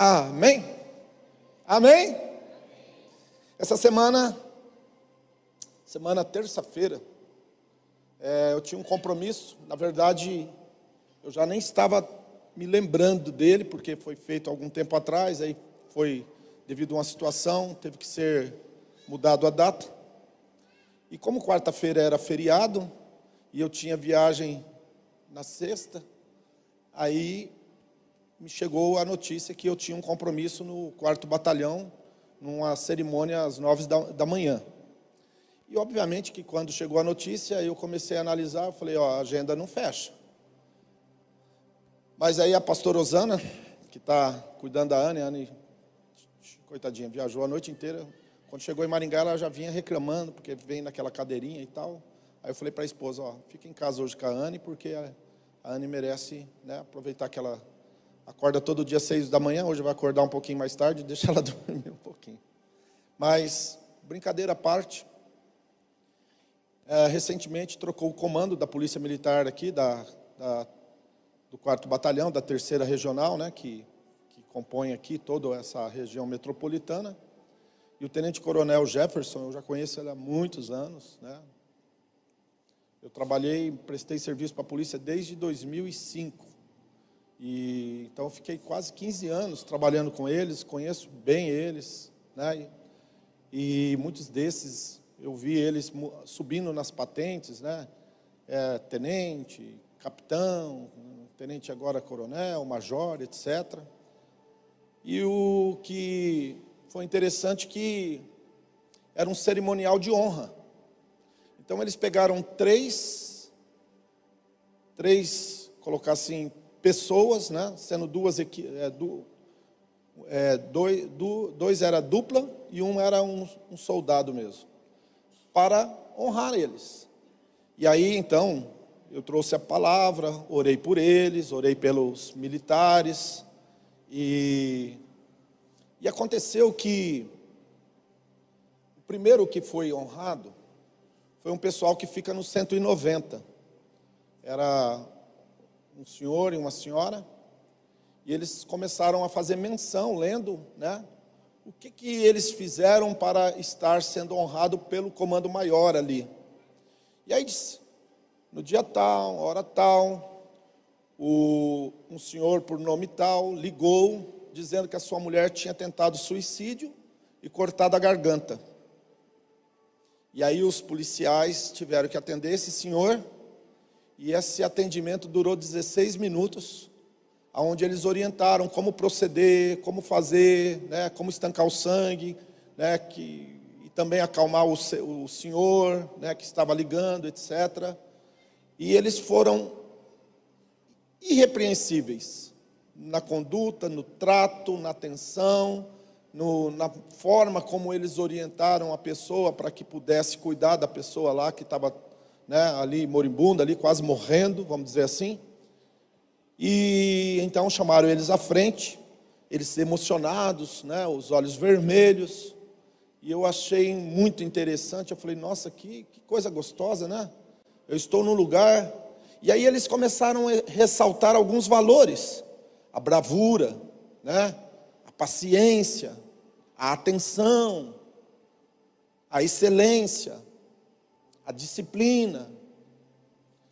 Amém? Amém? Essa semana, semana terça-feira, é, eu tinha um compromisso. Na verdade, eu já nem estava me lembrando dele, porque foi feito algum tempo atrás, aí foi devido a uma situação, teve que ser mudado a data. E como quarta-feira era feriado, e eu tinha viagem na sexta, aí me chegou a notícia que eu tinha um compromisso no quarto batalhão, numa cerimônia às nove da, da manhã. E obviamente que quando chegou a notícia, eu comecei a analisar, eu falei, ó, a agenda não fecha. Mas aí a pastora Osana, que está cuidando da Anne, a Anne, coitadinha, viajou a noite inteira. Quando chegou em Maringá, ela já vinha reclamando, porque vem naquela cadeirinha e tal. Aí eu falei para a esposa, ó, fica em casa hoje com a Anne, porque a Anne merece né, aproveitar que ela acorda todo dia às seis da manhã, hoje vai acordar um pouquinho mais tarde, deixa ela dormir um pouquinho. Mas, brincadeira à parte, é, recentemente trocou o comando da Polícia Militar aqui, da, da do quarto batalhão, da terceira regional, né, que, que compõe aqui toda essa região metropolitana. E o Tenente Coronel Jefferson, eu já conheço ele há muitos anos, né, eu trabalhei, prestei serviço para a polícia desde 2005. E, então, fiquei quase 15 anos trabalhando com eles, conheço bem eles. Né? E, e muitos desses, eu vi eles subindo nas patentes, né? É, tenente, capitão, tenente agora coronel, major, etc. E o que foi interessante que era um cerimonial de honra. Então eles pegaram três, três, colocar assim, pessoas, né? Sendo duas, é, du, é, dois, du, dois era dupla e um era um, um soldado mesmo, para honrar eles. E aí então eu trouxe a palavra, orei por eles, orei pelos militares e e aconteceu que o primeiro que foi honrado foi um pessoal que fica no 190. Era um senhor e uma senhora, e eles começaram a fazer menção, lendo, né? O que, que eles fizeram para estar sendo honrado pelo comando maior ali. E aí disse, no dia tal, hora tal, o, um senhor por nome tal ligou, dizendo que a sua mulher tinha tentado suicídio e cortado a garganta. E aí os policiais tiveram que atender esse senhor, e esse atendimento durou 16 minutos, onde eles orientaram como proceder, como fazer, né, como estancar o sangue, né, que, e também acalmar o, o senhor né, que estava ligando, etc. E eles foram irrepreensíveis na conduta, no trato, na atenção, no, na forma como eles orientaram a pessoa para que pudesse cuidar da pessoa lá que estava né, ali moribunda, ali quase morrendo, vamos dizer assim. E então chamaram eles à frente, eles emocionados, né, os olhos vermelhos. E eu achei muito interessante. Eu falei, nossa, que, que coisa gostosa, né? Eu estou num lugar. E aí eles começaram a ressaltar alguns valores: a bravura, né? paciência, a atenção, a excelência, a disciplina,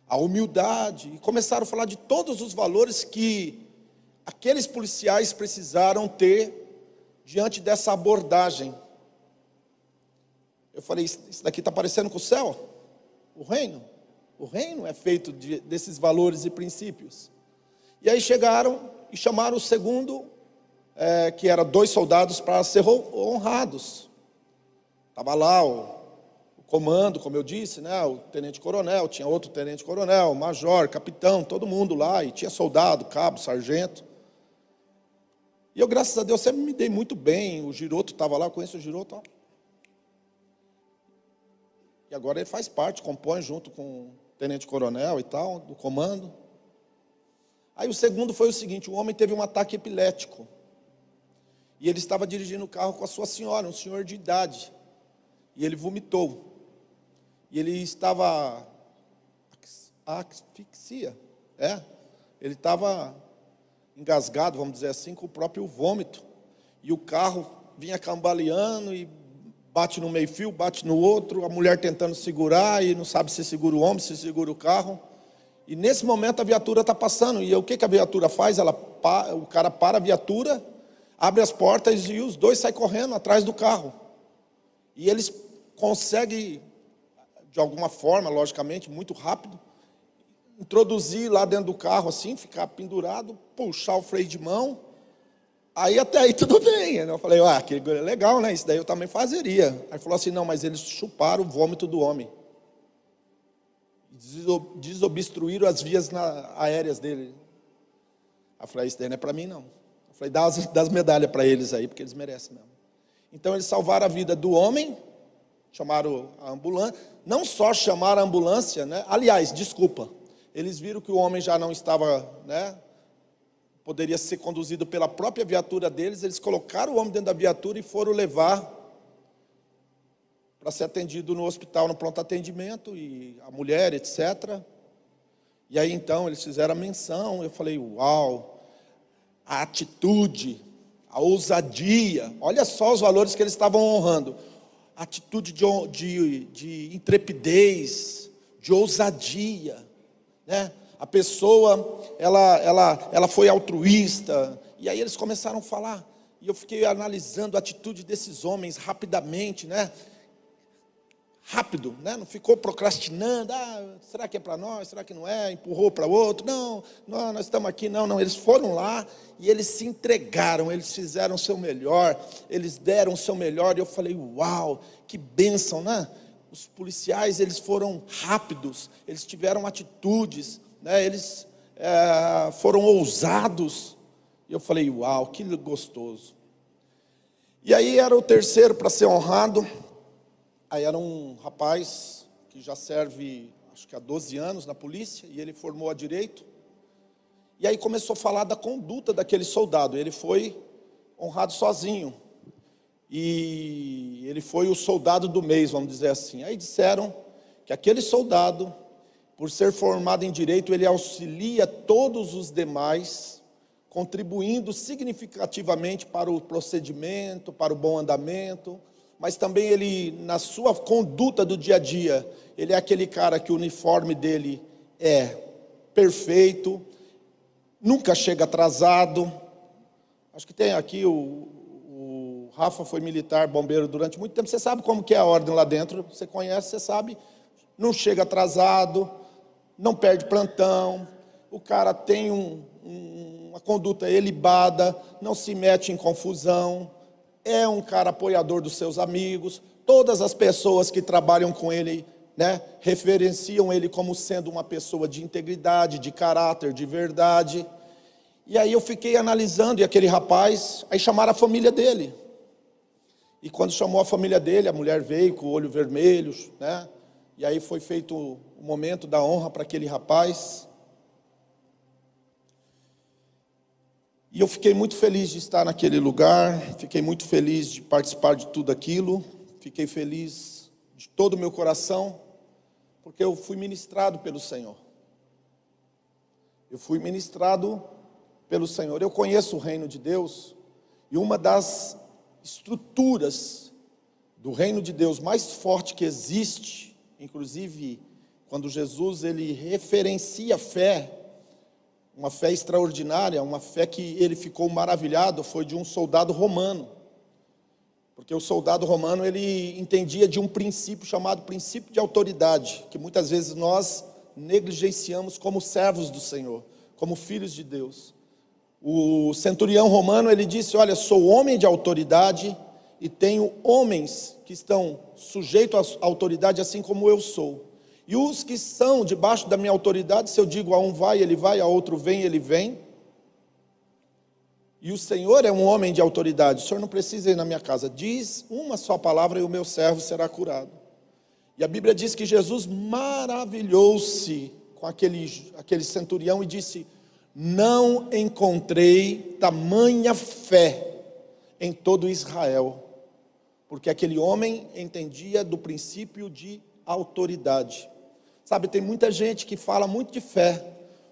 a humildade, e começaram a falar de todos os valores que aqueles policiais precisaram ter diante dessa abordagem. Eu falei, isso daqui está parecendo com o céu? O reino? O reino é feito de, desses valores e princípios. E aí chegaram e chamaram o segundo é, que era dois soldados para ser honrados. Estava lá o, comando, como eu disse, né, o tenente-coronel, tinha outro tenente-coronel, major, capitão, todo mundo lá, e tinha soldado, cabo, sargento. E eu, graças a Deus, sempre me dei muito bem. O Giroto estava lá, eu conheço o Giroto. Ó. E agora ele faz parte, compõe junto com o tenente-coronel e tal, do comando. Aí o segundo foi o seguinte: o homem teve um ataque epilético. E ele estava dirigindo o carro com a sua senhora, um senhor de idade. E ele vomitou. E ele estava asfixia, é? Ele estava engasgado, vamos dizer assim, com o próprio vômito. E o carro vinha cambaleando e bate no meio-fio, bate no outro, a mulher tentando segurar e não sabe se segura o homem, se segura o carro. E nesse momento a viatura está passando. E o que, que a viatura faz? Ela, o cara para a viatura, abre as portas e os dois saem correndo atrás do carro. E eles conseguem, de alguma forma, logicamente, muito rápido, introduzir lá dentro do carro assim, ficar pendurado, puxar o freio de mão. Aí até aí tudo bem. Eu falei, ah, que legal, né? Isso daí eu também fazeria. Aí falou assim, não, mas eles chuparam o vômito do homem. Desobstruíram as vias aéreas dele. Eu falei, isso daí não é para mim, não. Eu falei, dá as, dá as medalhas para eles aí, porque eles merecem mesmo. Então eles salvaram a vida do homem, chamaram a ambulância. Não só chamaram a ambulância, né? Aliás, desculpa, eles viram que o homem já não estava, né, poderia ser conduzido pela própria viatura deles, eles colocaram o homem dentro da viatura e foram levar para ser atendido no hospital, no pronto atendimento, e a mulher, etc. E aí então eles fizeram a menção, eu falei, uau, a atitude, a ousadia, olha só os valores que eles estavam honrando. Atitude de, de, de intrepidez, de ousadia, né? A pessoa, ela, ela, ela foi altruísta. E aí eles começaram a falar. E eu fiquei analisando a atitude desses homens rapidamente, né? Rápido, né? Não ficou procrastinando. Ah, será que é para nós? Será que não é? Empurrou para outro? Não, não, nós estamos aqui. Não, não. Eles foram lá e eles se entregaram. Eles fizeram o seu melhor. Eles deram o seu melhor. E eu falei, uau, que bênção, né? os policiais eles foram rápidos, eles tiveram atitudes, né? eles é, foram ousados. E eu falei, uau, que gostoso. E aí era o terceiro para ser honrado. Aí era um rapaz que já serve, acho que há 12 anos na polícia, e ele formou a direito. E aí começou a falar da conduta daquele soldado. Ele foi honrado sozinho e ele foi o soldado do mês, vamos dizer assim. Aí disseram que aquele soldado, por ser formado em direito, ele auxilia todos os demais, contribuindo significativamente para o procedimento, para o bom andamento, mas também ele, na sua conduta do dia a dia, ele é aquele cara que o uniforme dele é perfeito, nunca chega atrasado. Acho que tem aqui o, Rafa foi militar, bombeiro durante muito tempo. Você sabe como que é a ordem lá dentro. Você conhece, você sabe. Não chega atrasado, não perde plantão. O cara tem um, um, uma conduta elibada, não se mete em confusão. É um cara apoiador dos seus amigos. Todas as pessoas que trabalham com ele né, referenciam ele como sendo uma pessoa de integridade, de caráter, de verdade. E aí eu fiquei analisando, e aquele rapaz, aí chamaram a família dele. E quando chamou a família dele, a mulher veio com o olho vermelho, né? E aí foi feito o momento da honra para aquele rapaz. E eu fiquei muito feliz de estar naquele lugar, fiquei muito feliz de participar de tudo aquilo, fiquei feliz de todo o meu coração, porque eu fui ministrado pelo Senhor. Eu fui ministrado pelo Senhor. Eu conheço o reino de Deus, e uma das estruturas do reino de Deus mais forte que existe, inclusive quando Jesus ele referencia a fé, uma fé extraordinária, uma fé que ele ficou maravilhado, foi de um soldado romano. Porque o soldado romano ele entendia de um princípio chamado princípio de autoridade, que muitas vezes nós negligenciamos como servos do Senhor, como filhos de Deus. O centurião romano ele disse: Olha, sou homem de autoridade e tenho homens que estão sujeitos à autoridade, assim como eu sou. E os que são debaixo da minha autoridade, se eu digo a um vai, ele vai, a outro vem, ele vem. E o Senhor é um homem de autoridade. O Senhor não precisa ir na minha casa. Diz uma só palavra e o meu servo será curado. E a Bíblia diz que Jesus maravilhou-se com aquele, aquele centurião e disse: não encontrei tamanha fé em todo Israel, porque aquele homem entendia do princípio de autoridade. Sabe, tem muita gente que fala muito de fé,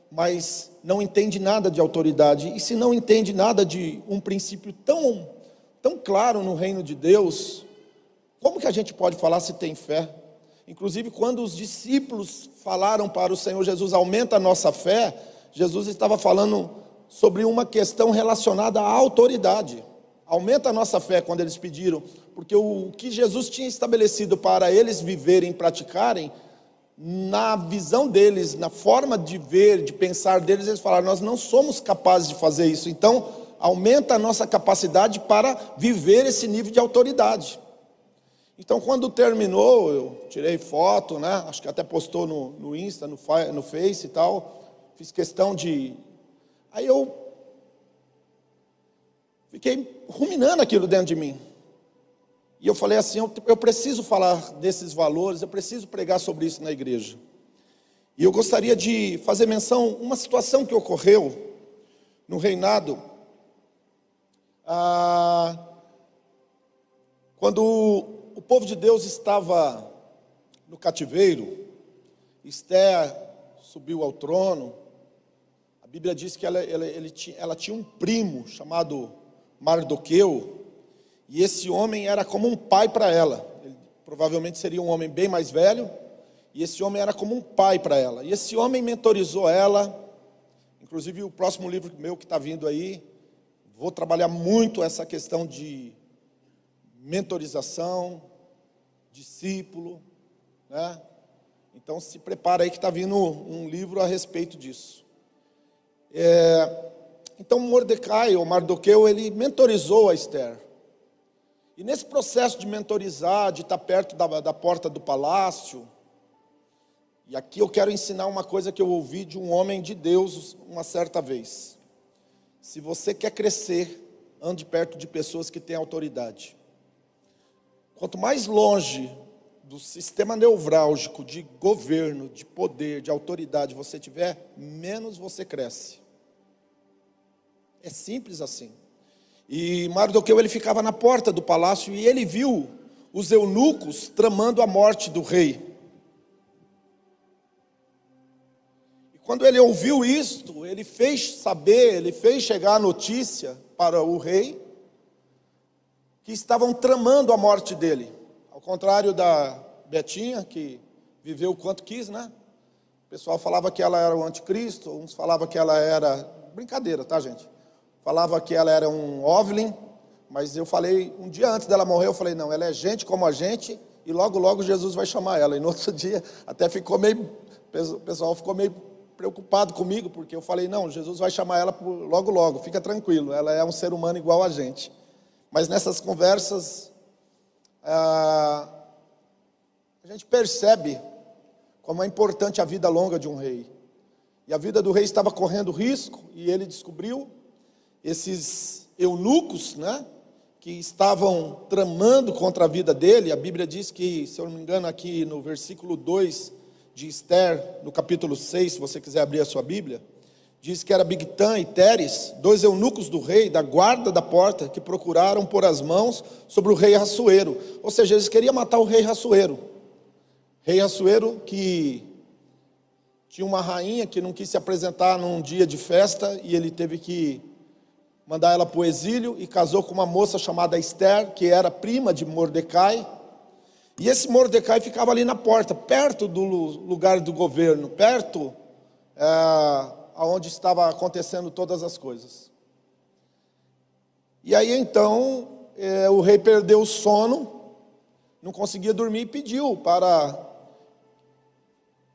mas não entende nada de autoridade. E se não entende nada de um princípio tão, tão claro no reino de Deus, como que a gente pode falar se tem fé? Inclusive, quando os discípulos falaram para o Senhor Jesus, aumenta a nossa fé, Jesus estava falando sobre uma questão relacionada à autoridade. Aumenta a nossa fé quando eles pediram, porque o que Jesus tinha estabelecido para eles viverem e praticarem, na visão deles, na forma de ver, de pensar deles, eles falaram: Nós não somos capazes de fazer isso. Então, aumenta a nossa capacidade para viver esse nível de autoridade. Então, quando terminou, eu tirei foto, né? Acho que até postou no, no Insta, no, no Face e tal. Fiz questão de. Aí eu fiquei ruminando aquilo dentro de mim. E eu falei assim: eu, eu preciso falar desses valores, eu preciso pregar sobre isso na igreja. E eu gostaria de fazer menção uma situação que ocorreu no reinado. Ah, quando o povo de Deus estava no cativeiro, Esther subiu ao trono. A Bíblia diz que ela, ela, ela tinha um primo chamado Mardoqueu, e esse homem era como um pai para ela. Ele provavelmente seria um homem bem mais velho, e esse homem era como um pai para ela. E esse homem mentorizou ela. Inclusive, o próximo livro meu que está vindo aí, vou trabalhar muito essa questão de mentorização, discípulo, né? Então se prepara aí que está vindo um livro a respeito disso. É, então Mordecai, ou Mardoqueu, ele mentorizou a Esther. E nesse processo de mentorizar, de estar perto da, da porta do palácio, e aqui eu quero ensinar uma coisa que eu ouvi de um homem de Deus uma certa vez. Se você quer crescer, ande perto de pessoas que têm autoridade. Quanto mais longe do sistema neurálgico de governo, de poder, de autoridade você tiver, menos você cresce. É simples assim. E Mardoqueu ele ficava na porta do palácio e ele viu os eunucos tramando a morte do rei. E quando ele ouviu isto, ele fez saber, ele fez chegar a notícia para o rei que estavam tramando a morte dele. Ao contrário da Betinha, que viveu o quanto quis, né? O pessoal falava que ela era o anticristo, uns falavam que ela era. Brincadeira, tá, gente? Falava que ela era um ovlin, mas eu falei, um dia antes dela morrer, eu falei, não, ela é gente como a gente, e logo, logo Jesus vai chamar ela. E no outro dia, até ficou meio. O pessoal ficou meio preocupado comigo, porque eu falei, não, Jesus vai chamar ela logo, logo, fica tranquilo, ela é um ser humano igual a gente. Mas nessas conversas, ah, a gente percebe como é importante a vida longa de um rei. E a vida do rei estava correndo risco, e ele descobriu esses eunucos, né? Que estavam tramando contra a vida dele. A Bíblia diz que, se eu não me engano, aqui no versículo 2 de Esther, no capítulo 6, se você quiser abrir a sua Bíblia, diz que era Bigtan e Teres, dois eunucos do rei, da guarda da porta, que procuraram pôr as mãos sobre o rei Rassuero. Ou seja, eles queriam matar o rei Rassuero. Rei Rassuero que tinha uma rainha que não quis se apresentar num dia de festa e ele teve que mandar ela para o exílio e casou com uma moça chamada Esther, que era prima de Mordecai. E esse Mordecai ficava ali na porta, perto do lugar do governo, perto é, aonde estava acontecendo todas as coisas. E aí então é, o rei perdeu o sono, não conseguia dormir e pediu para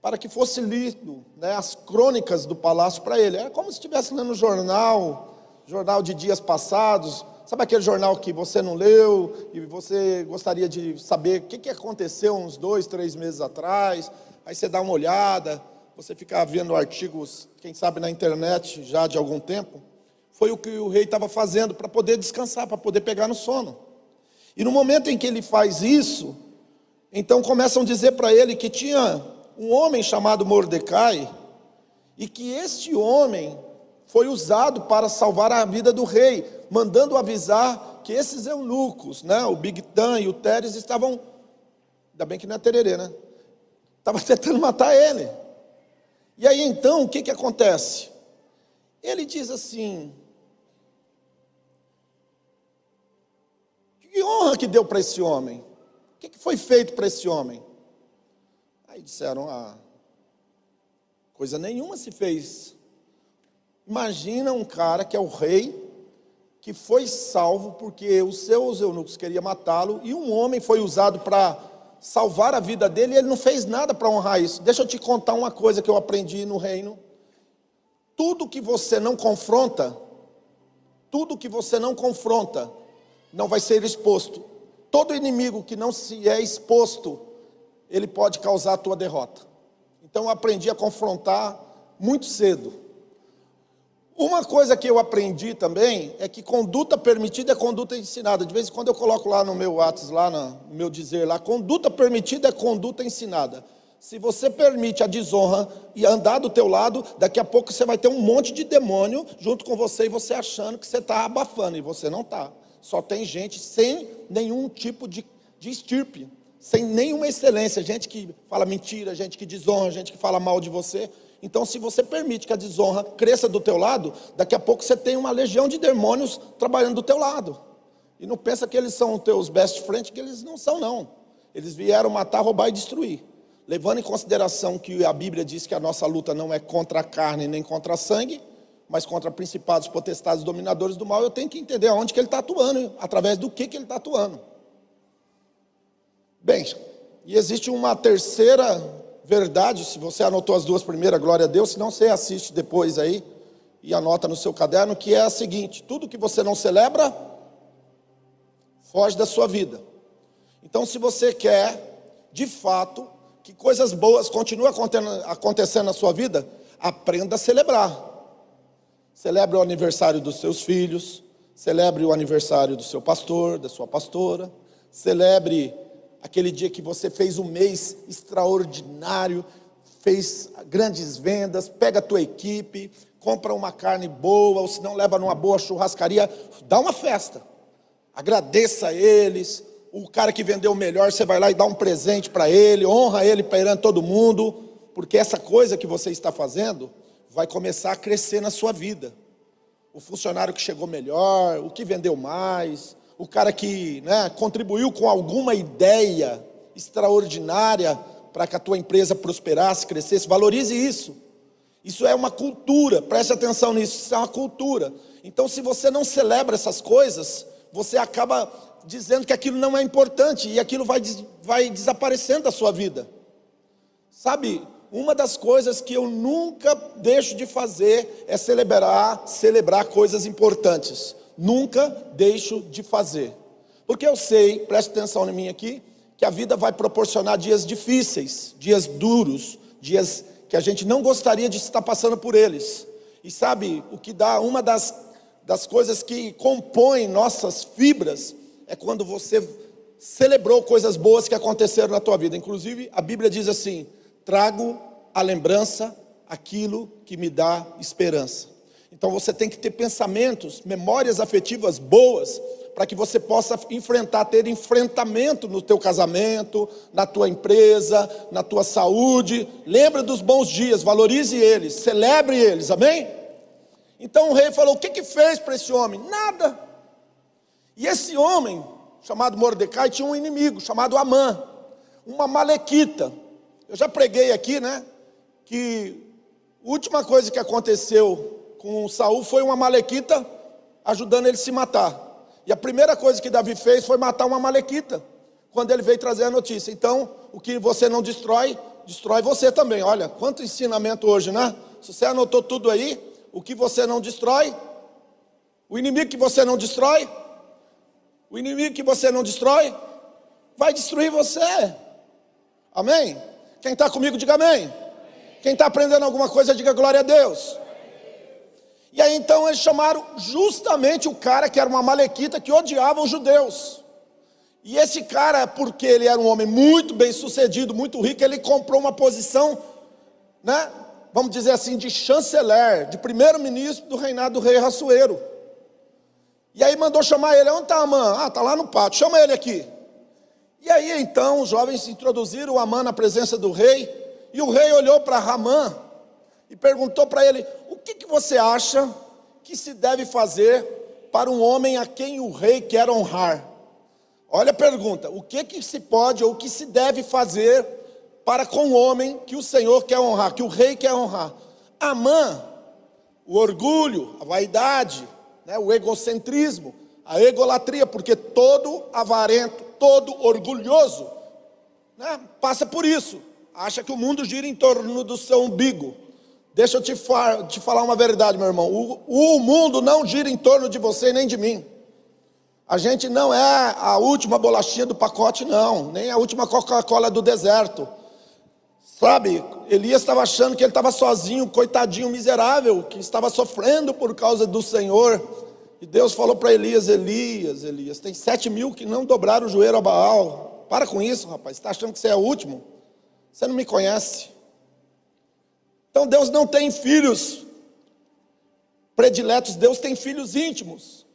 para que fosse lido né, as crônicas do palácio para ele. Era como se estivesse lendo um jornal, jornal de dias passados. Sabe aquele jornal que você não leu e você gostaria de saber o que, que aconteceu uns dois, três meses atrás? Aí você dá uma olhada, você fica vendo artigos, quem sabe na internet já de algum tempo, foi o que o rei estava fazendo para poder descansar, para poder pegar no sono. E no momento em que ele faz isso, então começam a dizer para ele que tinha um homem chamado Mordecai, e que este homem foi usado para salvar a vida do rei, mandando avisar que esses eunucos, né, o Bigtan e o Teres, estavam, ainda bem que não é tererê, né? Estavam tentando matar ele. E aí então, o que, que acontece? Ele diz assim: que honra que deu para esse homem? O que, que foi feito para esse homem? Aí disseram: ah, coisa nenhuma se fez. Imagina um cara que é o rei, que foi salvo porque os seus eunucos queriam matá-lo, e um homem foi usado para salvar a vida dele, e ele não fez nada para honrar isso. Deixa eu te contar uma coisa que eu aprendi no reino. Tudo que você não confronta, tudo que você não confronta, não vai ser exposto. Todo inimigo que não se é exposto, ele pode causar a tua derrota. Então eu aprendi a confrontar muito cedo. Uma coisa que eu aprendi também é que conduta permitida é conduta ensinada. De vez em quando eu coloco lá no meu WhatsApp, lá no meu dizer lá, conduta permitida é conduta ensinada. Se você permite a desonra e andar do teu lado, daqui a pouco você vai ter um monte de demônio junto com você e você achando que você está abafando e você não está. Só tem gente sem nenhum tipo de, de estirpe, sem nenhuma excelência, gente que fala mentira, gente que desonra, gente que fala mal de você. Então, se você permite que a desonra cresça do teu lado, daqui a pouco você tem uma legião de demônios trabalhando do teu lado. E não pensa que eles são teus best friends, que eles não são, não. Eles vieram matar, roubar e destruir. Levando em consideração que a Bíblia diz que a nossa luta não é contra a carne nem contra a sangue, mas contra principados, potestades, dominadores do mal, eu tenho que entender aonde que ele está atuando, através do que, que ele está atuando. Bem, e existe uma terceira verdade, se você anotou as duas primeiras, glória a Deus, se não você assiste depois aí e anota no seu caderno, que é a seguinte: tudo que você não celebra, foge da sua vida. Então, se você quer, de fato, que coisas boas continuem acontecendo na sua vida, aprenda a celebrar. Celebre o aniversário dos seus filhos, celebre o aniversário do seu pastor, da sua pastora, celebre aquele dia que você fez um mês extraordinário, fez grandes vendas, pega a tua equipe, compra uma carne boa, ou se não leva numa boa churrascaria, dá uma festa. Agradeça a eles. O cara que vendeu melhor, você vai lá e dá um presente para ele, honra ele perante todo mundo, porque essa coisa que você está fazendo vai começar a crescer na sua vida. O funcionário que chegou melhor, o que vendeu mais, o cara que né, contribuiu com alguma ideia extraordinária para que a tua empresa prosperasse, crescesse, valorize isso. Isso é uma cultura, preste atenção nisso, isso é uma cultura. Então, se você não celebra essas coisas, você acaba dizendo que aquilo não é importante e aquilo vai, vai desaparecendo da sua vida. Sabe, uma das coisas que eu nunca deixo de fazer é celebrar, celebrar coisas importantes nunca deixo de fazer. Porque eu sei, preste atenção em mim aqui, que a vida vai proporcionar dias difíceis, dias duros, dias que a gente não gostaria de estar passando por eles. E sabe, o que dá, uma das, das coisas que compõem nossas fibras é quando você celebrou coisas boas que aconteceram na tua vida. Inclusive, a Bíblia diz assim: trago a lembrança aquilo que me dá esperança. Então você tem que ter pensamentos, memórias afetivas boas, para que você possa enfrentar, ter enfrentamento no teu casamento, na tua empresa, na tua saúde. Lembra dos bons dias, valorize eles, celebre eles, amém? Então o rei falou: o que que fez para esse homem? Nada. E esse homem, chamado Mordecai, tinha um inimigo chamado Amã, uma malequita. Eu já preguei aqui, né? Que a última coisa que aconteceu com Saul foi uma malequita ajudando ele a se matar. E a primeira coisa que Davi fez foi matar uma malequita, quando ele veio trazer a notícia. Então, o que você não destrói, destrói você também. Olha, quanto ensinamento hoje, né? Se você anotou tudo aí, o que você não destrói, o inimigo que você não destrói, o inimigo que você não destrói, vai destruir você. Amém? Quem está comigo, diga amém. Quem está aprendendo alguma coisa, diga glória a Deus. E aí então eles chamaram justamente o cara que era uma malequita que odiava os judeus. E esse cara, porque ele era um homem muito bem sucedido, muito rico, ele comprou uma posição, né? Vamos dizer assim, de chanceler, de primeiro-ministro do reinado do rei Rassuero. E aí mandou chamar ele, onde está Amã? Ah, está lá no pátio, chama ele aqui. E aí então os jovens introduziram Amã na presença do rei, e o rei olhou para Ramã e perguntou para ele: O que, que você acha que se deve fazer para um homem a quem o rei quer honrar? Olha a pergunta: o que, que se pode ou o que se deve fazer para com o homem que o Senhor quer honrar, que o rei quer honrar? Amã, o orgulho, a vaidade, né, o egocentrismo, a egolatria, porque todo avarento, todo orgulhoso, né, passa por isso, acha que o mundo gira em torno do seu umbigo. Deixa eu te, te falar uma verdade, meu irmão: o, o mundo não gira em torno de você nem de mim. A gente não é a última bolachinha do pacote, não, nem a última Coca-Cola do deserto. Sabe, Elias estava achando que ele estava sozinho, coitadinho, miserável, que estava sofrendo por causa do Senhor. E Deus falou para Elias: Elias, Elias, tem sete mil que não dobraram o joelho a Baal. Para com isso, rapaz, está achando que você é o último? Você não me conhece. Então Deus não tem filhos prediletos, Deus tem filhos íntimos.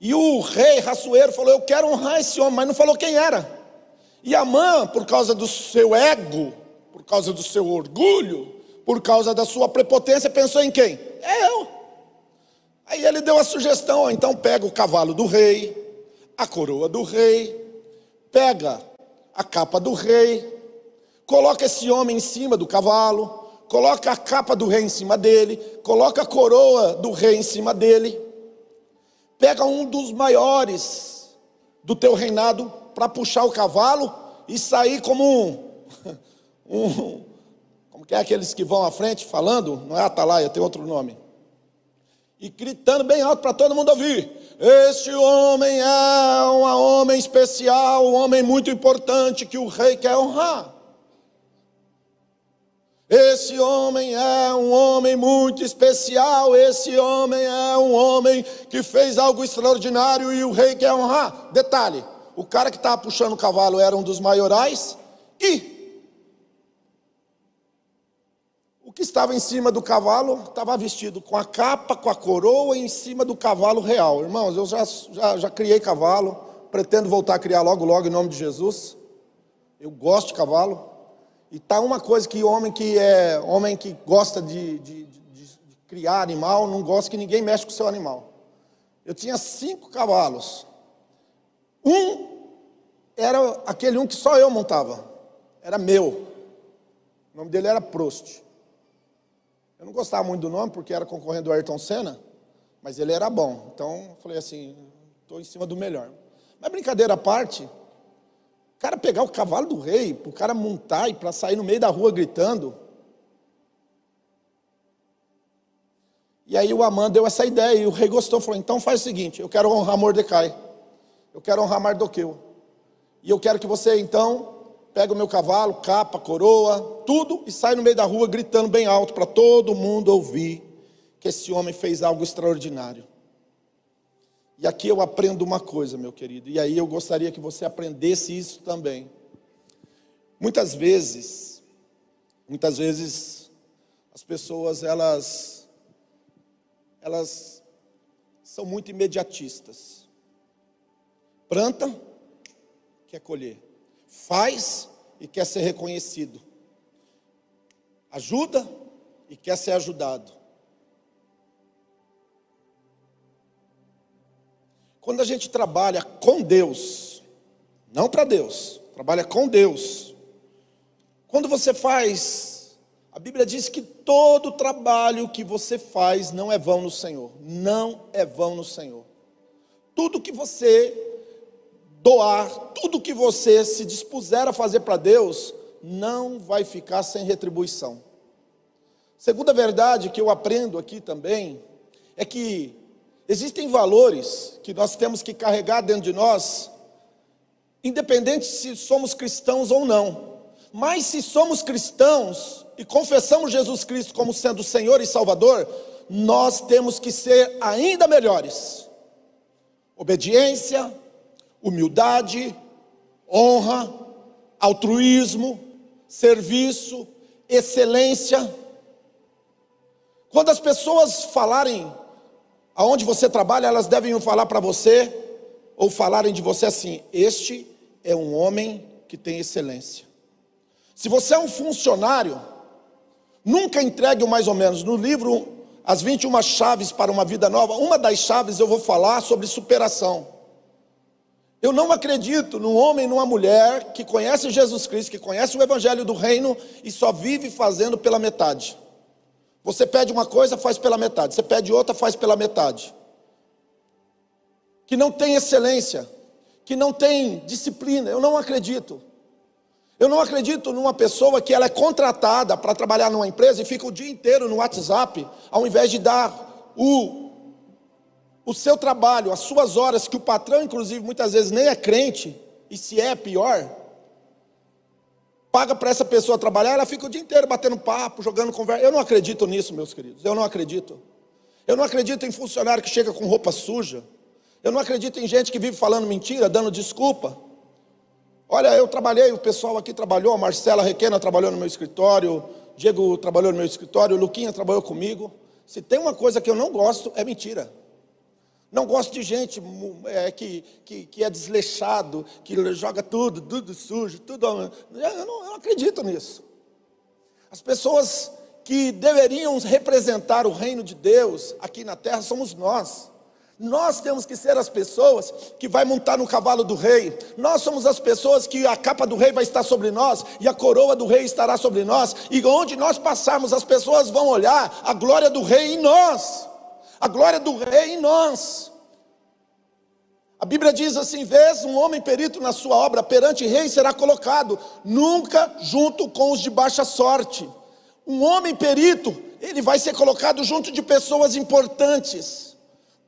E o rei raçoeiro falou: Eu quero honrar esse homem, mas não falou quem era. E Amã, por causa do seu ego, por causa do seu orgulho, por causa da sua prepotência, pensou em quem? É eu. Aí ele deu a sugestão: então pega o cavalo do rei, a coroa do rei, pega a capa do rei, coloca esse homem em cima do cavalo, coloca a capa do rei em cima dele, coloca a coroa do rei em cima dele Pega um dos maiores do teu reinado para puxar o cavalo e sair como um, um, como que é aqueles que vão à frente falando, não é atalaia, tem outro nome. E gritando bem alto para todo mundo ouvir: Este homem é um homem especial, um homem muito importante que o rei quer honrar. Esse homem é um homem muito especial, esse homem é um homem que fez algo extraordinário e o rei quer honrar. Detalhe: o cara que estava puxando o cavalo era um dos maiorais e o que estava em cima do cavalo estava vestido com a capa, com a coroa em cima do cavalo real. Irmãos, eu já, já, já criei cavalo, pretendo voltar a criar logo, logo em nome de Jesus. Eu gosto de cavalo. E tá uma coisa que homem que é homem que gosta de, de, de, de criar animal, não gosta que ninguém mexe com o seu animal. Eu tinha cinco cavalos. Um era aquele um que só eu montava. Era meu. O nome dele era Prost. Eu não gostava muito do nome porque era concorrente do Ayrton Senna, mas ele era bom. Então eu falei assim, estou em cima do melhor. Mas brincadeira à parte, cara pegar o cavalo do rei, para o cara montar e para sair no meio da rua gritando. E aí o Amã deu essa ideia e o rei gostou, falou: então faz o seguinte, eu quero honrar Mordecai, eu quero honrar Mardoqueu, e eu quero que você então pega o meu cavalo, capa, coroa, tudo e sai no meio da rua gritando bem alto para todo mundo ouvir que esse homem fez algo extraordinário. E aqui eu aprendo uma coisa, meu querido, e aí eu gostaria que você aprendesse isso também. Muitas vezes, muitas vezes as pessoas elas elas são muito imediatistas. Planta, quer colher. Faz e quer ser reconhecido. Ajuda e quer ser ajudado. Quando a gente trabalha com Deus, não para Deus, trabalha com Deus. Quando você faz, a Bíblia diz que todo trabalho que você faz não é vão no Senhor, não é vão no Senhor. Tudo que você doar, tudo que você se dispuser a fazer para Deus, não vai ficar sem retribuição. Segunda verdade que eu aprendo aqui também é que Existem valores que nós temos que carregar dentro de nós, independente se somos cristãos ou não. Mas se somos cristãos e confessamos Jesus Cristo como sendo Senhor e Salvador, nós temos que ser ainda melhores. Obediência, humildade, honra, altruísmo, serviço, excelência. Quando as pessoas falarem aonde você trabalha, elas devem falar para você, ou falarem de você assim: este é um homem que tem excelência. Se você é um funcionário, Nunca entregue o mais ou menos. No livro As 21 Chaves para uma Vida Nova, uma das chaves eu vou falar sobre superação. Eu não acredito num homem, numa mulher que conhece Jesus Cristo, que conhece o Evangelho do Reino e só vive fazendo pela metade. Você pede uma coisa, faz pela metade. Você pede outra, faz pela metade. Que não tem excelência, que não tem disciplina. Eu não acredito. Eu não acredito numa pessoa que ela é contratada para trabalhar numa empresa e fica o dia inteiro no WhatsApp, ao invés de dar o, o seu trabalho, as suas horas, que o patrão, inclusive, muitas vezes nem é crente, e se é pior, paga para essa pessoa trabalhar, ela fica o dia inteiro batendo papo, jogando conversa. Eu não acredito nisso, meus queridos. Eu não acredito. Eu não acredito em funcionário que chega com roupa suja. Eu não acredito em gente que vive falando mentira, dando desculpa. Olha, eu trabalhei, o pessoal aqui trabalhou, a Marcela Requena trabalhou no meu escritório, Diego trabalhou no meu escritório, Luquinha trabalhou comigo. Se tem uma coisa que eu não gosto, é mentira. Não gosto de gente é, que, que, que, é desleixado, que joga tudo, tudo sujo, tudo. Eu não, eu não acredito nisso. As pessoas que deveriam representar o reino de Deus aqui na terra somos nós. Nós temos que ser as pessoas que vai montar no cavalo do rei. Nós somos as pessoas que a capa do rei vai estar sobre nós e a coroa do rei estará sobre nós. E onde nós passarmos, as pessoas vão olhar a glória do rei em nós. A glória do rei em nós. A Bíblia diz assim: vês um homem perito na sua obra, perante rei será colocado, nunca junto com os de baixa sorte. Um homem perito, ele vai ser colocado junto de pessoas importantes.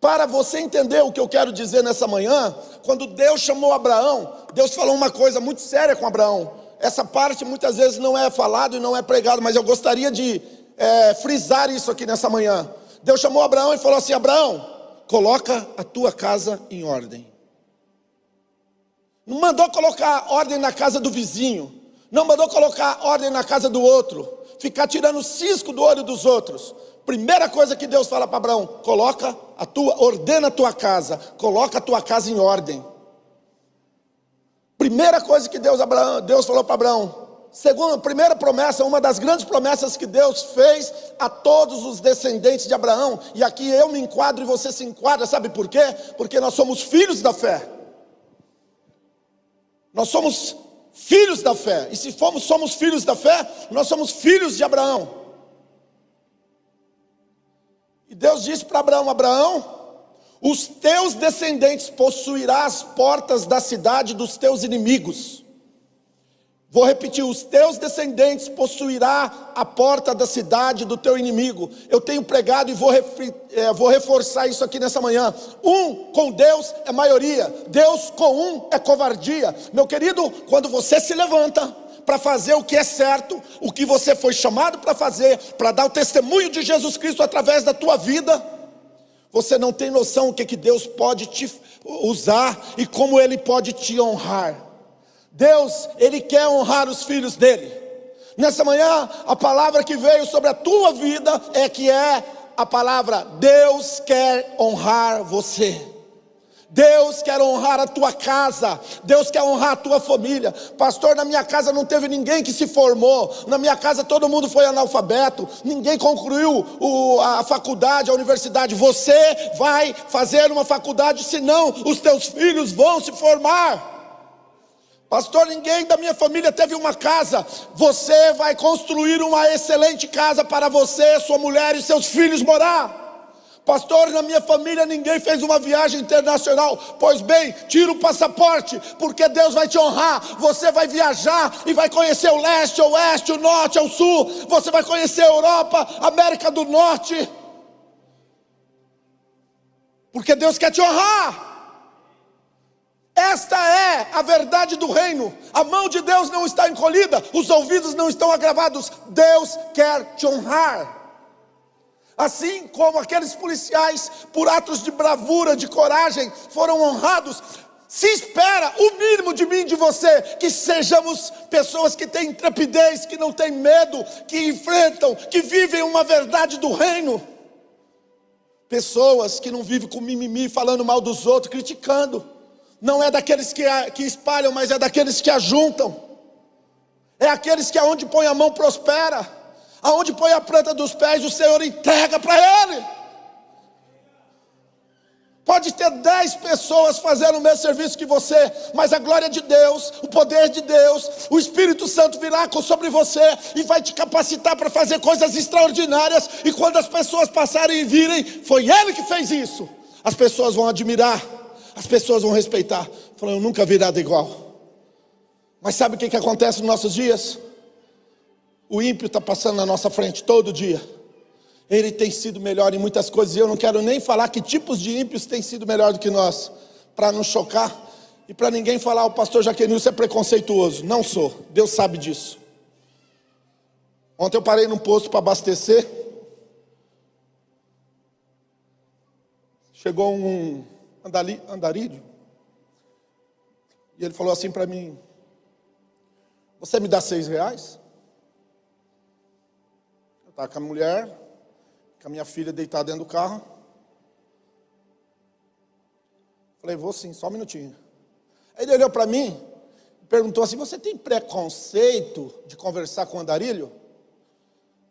Para você entender o que eu quero dizer nessa manhã, quando Deus chamou Abraão, Deus falou uma coisa muito séria com Abraão. Essa parte muitas vezes não é falado e não é pregado, mas eu gostaria de é, frisar isso aqui nessa manhã. Deus chamou Abraão e falou assim: Abraão, coloca a tua casa em ordem. Não mandou colocar ordem na casa do vizinho, não mandou colocar ordem na casa do outro, ficar tirando cisco do olho dos outros. Primeira coisa que Deus fala para Abraão: coloca a tua, ordena a tua casa, coloca a tua casa em ordem. Primeira coisa que Deus, Abraão, Deus falou para Abraão. Segunda, primeira promessa, uma das grandes promessas que Deus fez a todos os descendentes de Abraão, e aqui eu me enquadro e você se enquadra, sabe por quê? Porque nós somos filhos da fé. Nós somos filhos da fé, e se somos filhos da fé, nós somos filhos de Abraão. E Deus disse para Abraão: Abraão, os teus descendentes possuirão as portas da cidade dos teus inimigos. Vou repetir: os teus descendentes possuirá a porta da cidade do teu inimigo. Eu tenho pregado e vou, é, vou reforçar isso aqui nessa manhã. Um com Deus é maioria, Deus com um é covardia. Meu querido, quando você se levanta, para fazer o que é certo, o que você foi chamado para fazer, para dar o testemunho de Jesus Cristo através da tua vida, você não tem noção o que, que Deus pode te usar e como Ele pode te honrar. Deus, Ele quer honrar os filhos dele. Nessa manhã, a palavra que veio sobre a tua vida é que é a palavra Deus quer honrar você. Deus quer honrar a tua casa, Deus quer honrar a tua família. Pastor, na minha casa não teve ninguém que se formou, na minha casa todo mundo foi analfabeto, ninguém concluiu o, a faculdade, a universidade. Você vai fazer uma faculdade, senão os teus filhos vão se formar. Pastor, ninguém da minha família teve uma casa. Você vai construir uma excelente casa para você, sua mulher e seus filhos morar. Pastor, na minha família ninguém fez uma viagem internacional. Pois bem, tira o passaporte, porque Deus vai te honrar. Você vai viajar e vai conhecer o leste, o oeste, o norte, o sul. Você vai conhecer a Europa, América do Norte. Porque Deus quer te honrar. Esta é a verdade do reino. A mão de Deus não está encolhida, os ouvidos não estão agravados. Deus quer te honrar. Assim como aqueles policiais, por atos de bravura, de coragem, foram honrados, se espera o mínimo de mim de você, que sejamos pessoas que têm intrepidez, que não têm medo, que enfrentam, que vivem uma verdade do reino. Pessoas que não vivem com mimimi, falando mal dos outros, criticando. Não é daqueles que, que espalham, mas é daqueles que ajuntam. É aqueles que aonde põe a mão prospera. Aonde põe a planta dos pés, o Senhor entrega para ele. Pode ter dez pessoas fazendo o mesmo serviço que você, mas a glória de Deus, o poder de Deus, o Espírito Santo virá sobre você e vai te capacitar para fazer coisas extraordinárias. E quando as pessoas passarem e virem, foi Ele que fez isso. As pessoas vão admirar, as pessoas vão respeitar. Falando, eu nunca vi nada igual. Mas sabe o que, que acontece nos nossos dias? O ímpio está passando na nossa frente todo dia. Ele tem sido melhor em muitas coisas, e eu não quero nem falar que tipos de ímpios têm sido melhor do que nós, para não chocar e para ninguém falar o pastor Jaquenilson é preconceituoso. Não sou, Deus sabe disso. Ontem eu parei num posto para abastecer. Chegou um andali, andarilho. E ele falou assim para mim: Você me dá seis reais? Eu estava com a mulher, com a minha filha deitada dentro do carro. Falei, vou sim, só um minutinho. Aí ele olhou para mim e perguntou assim: Você tem preconceito de conversar com o andarilho?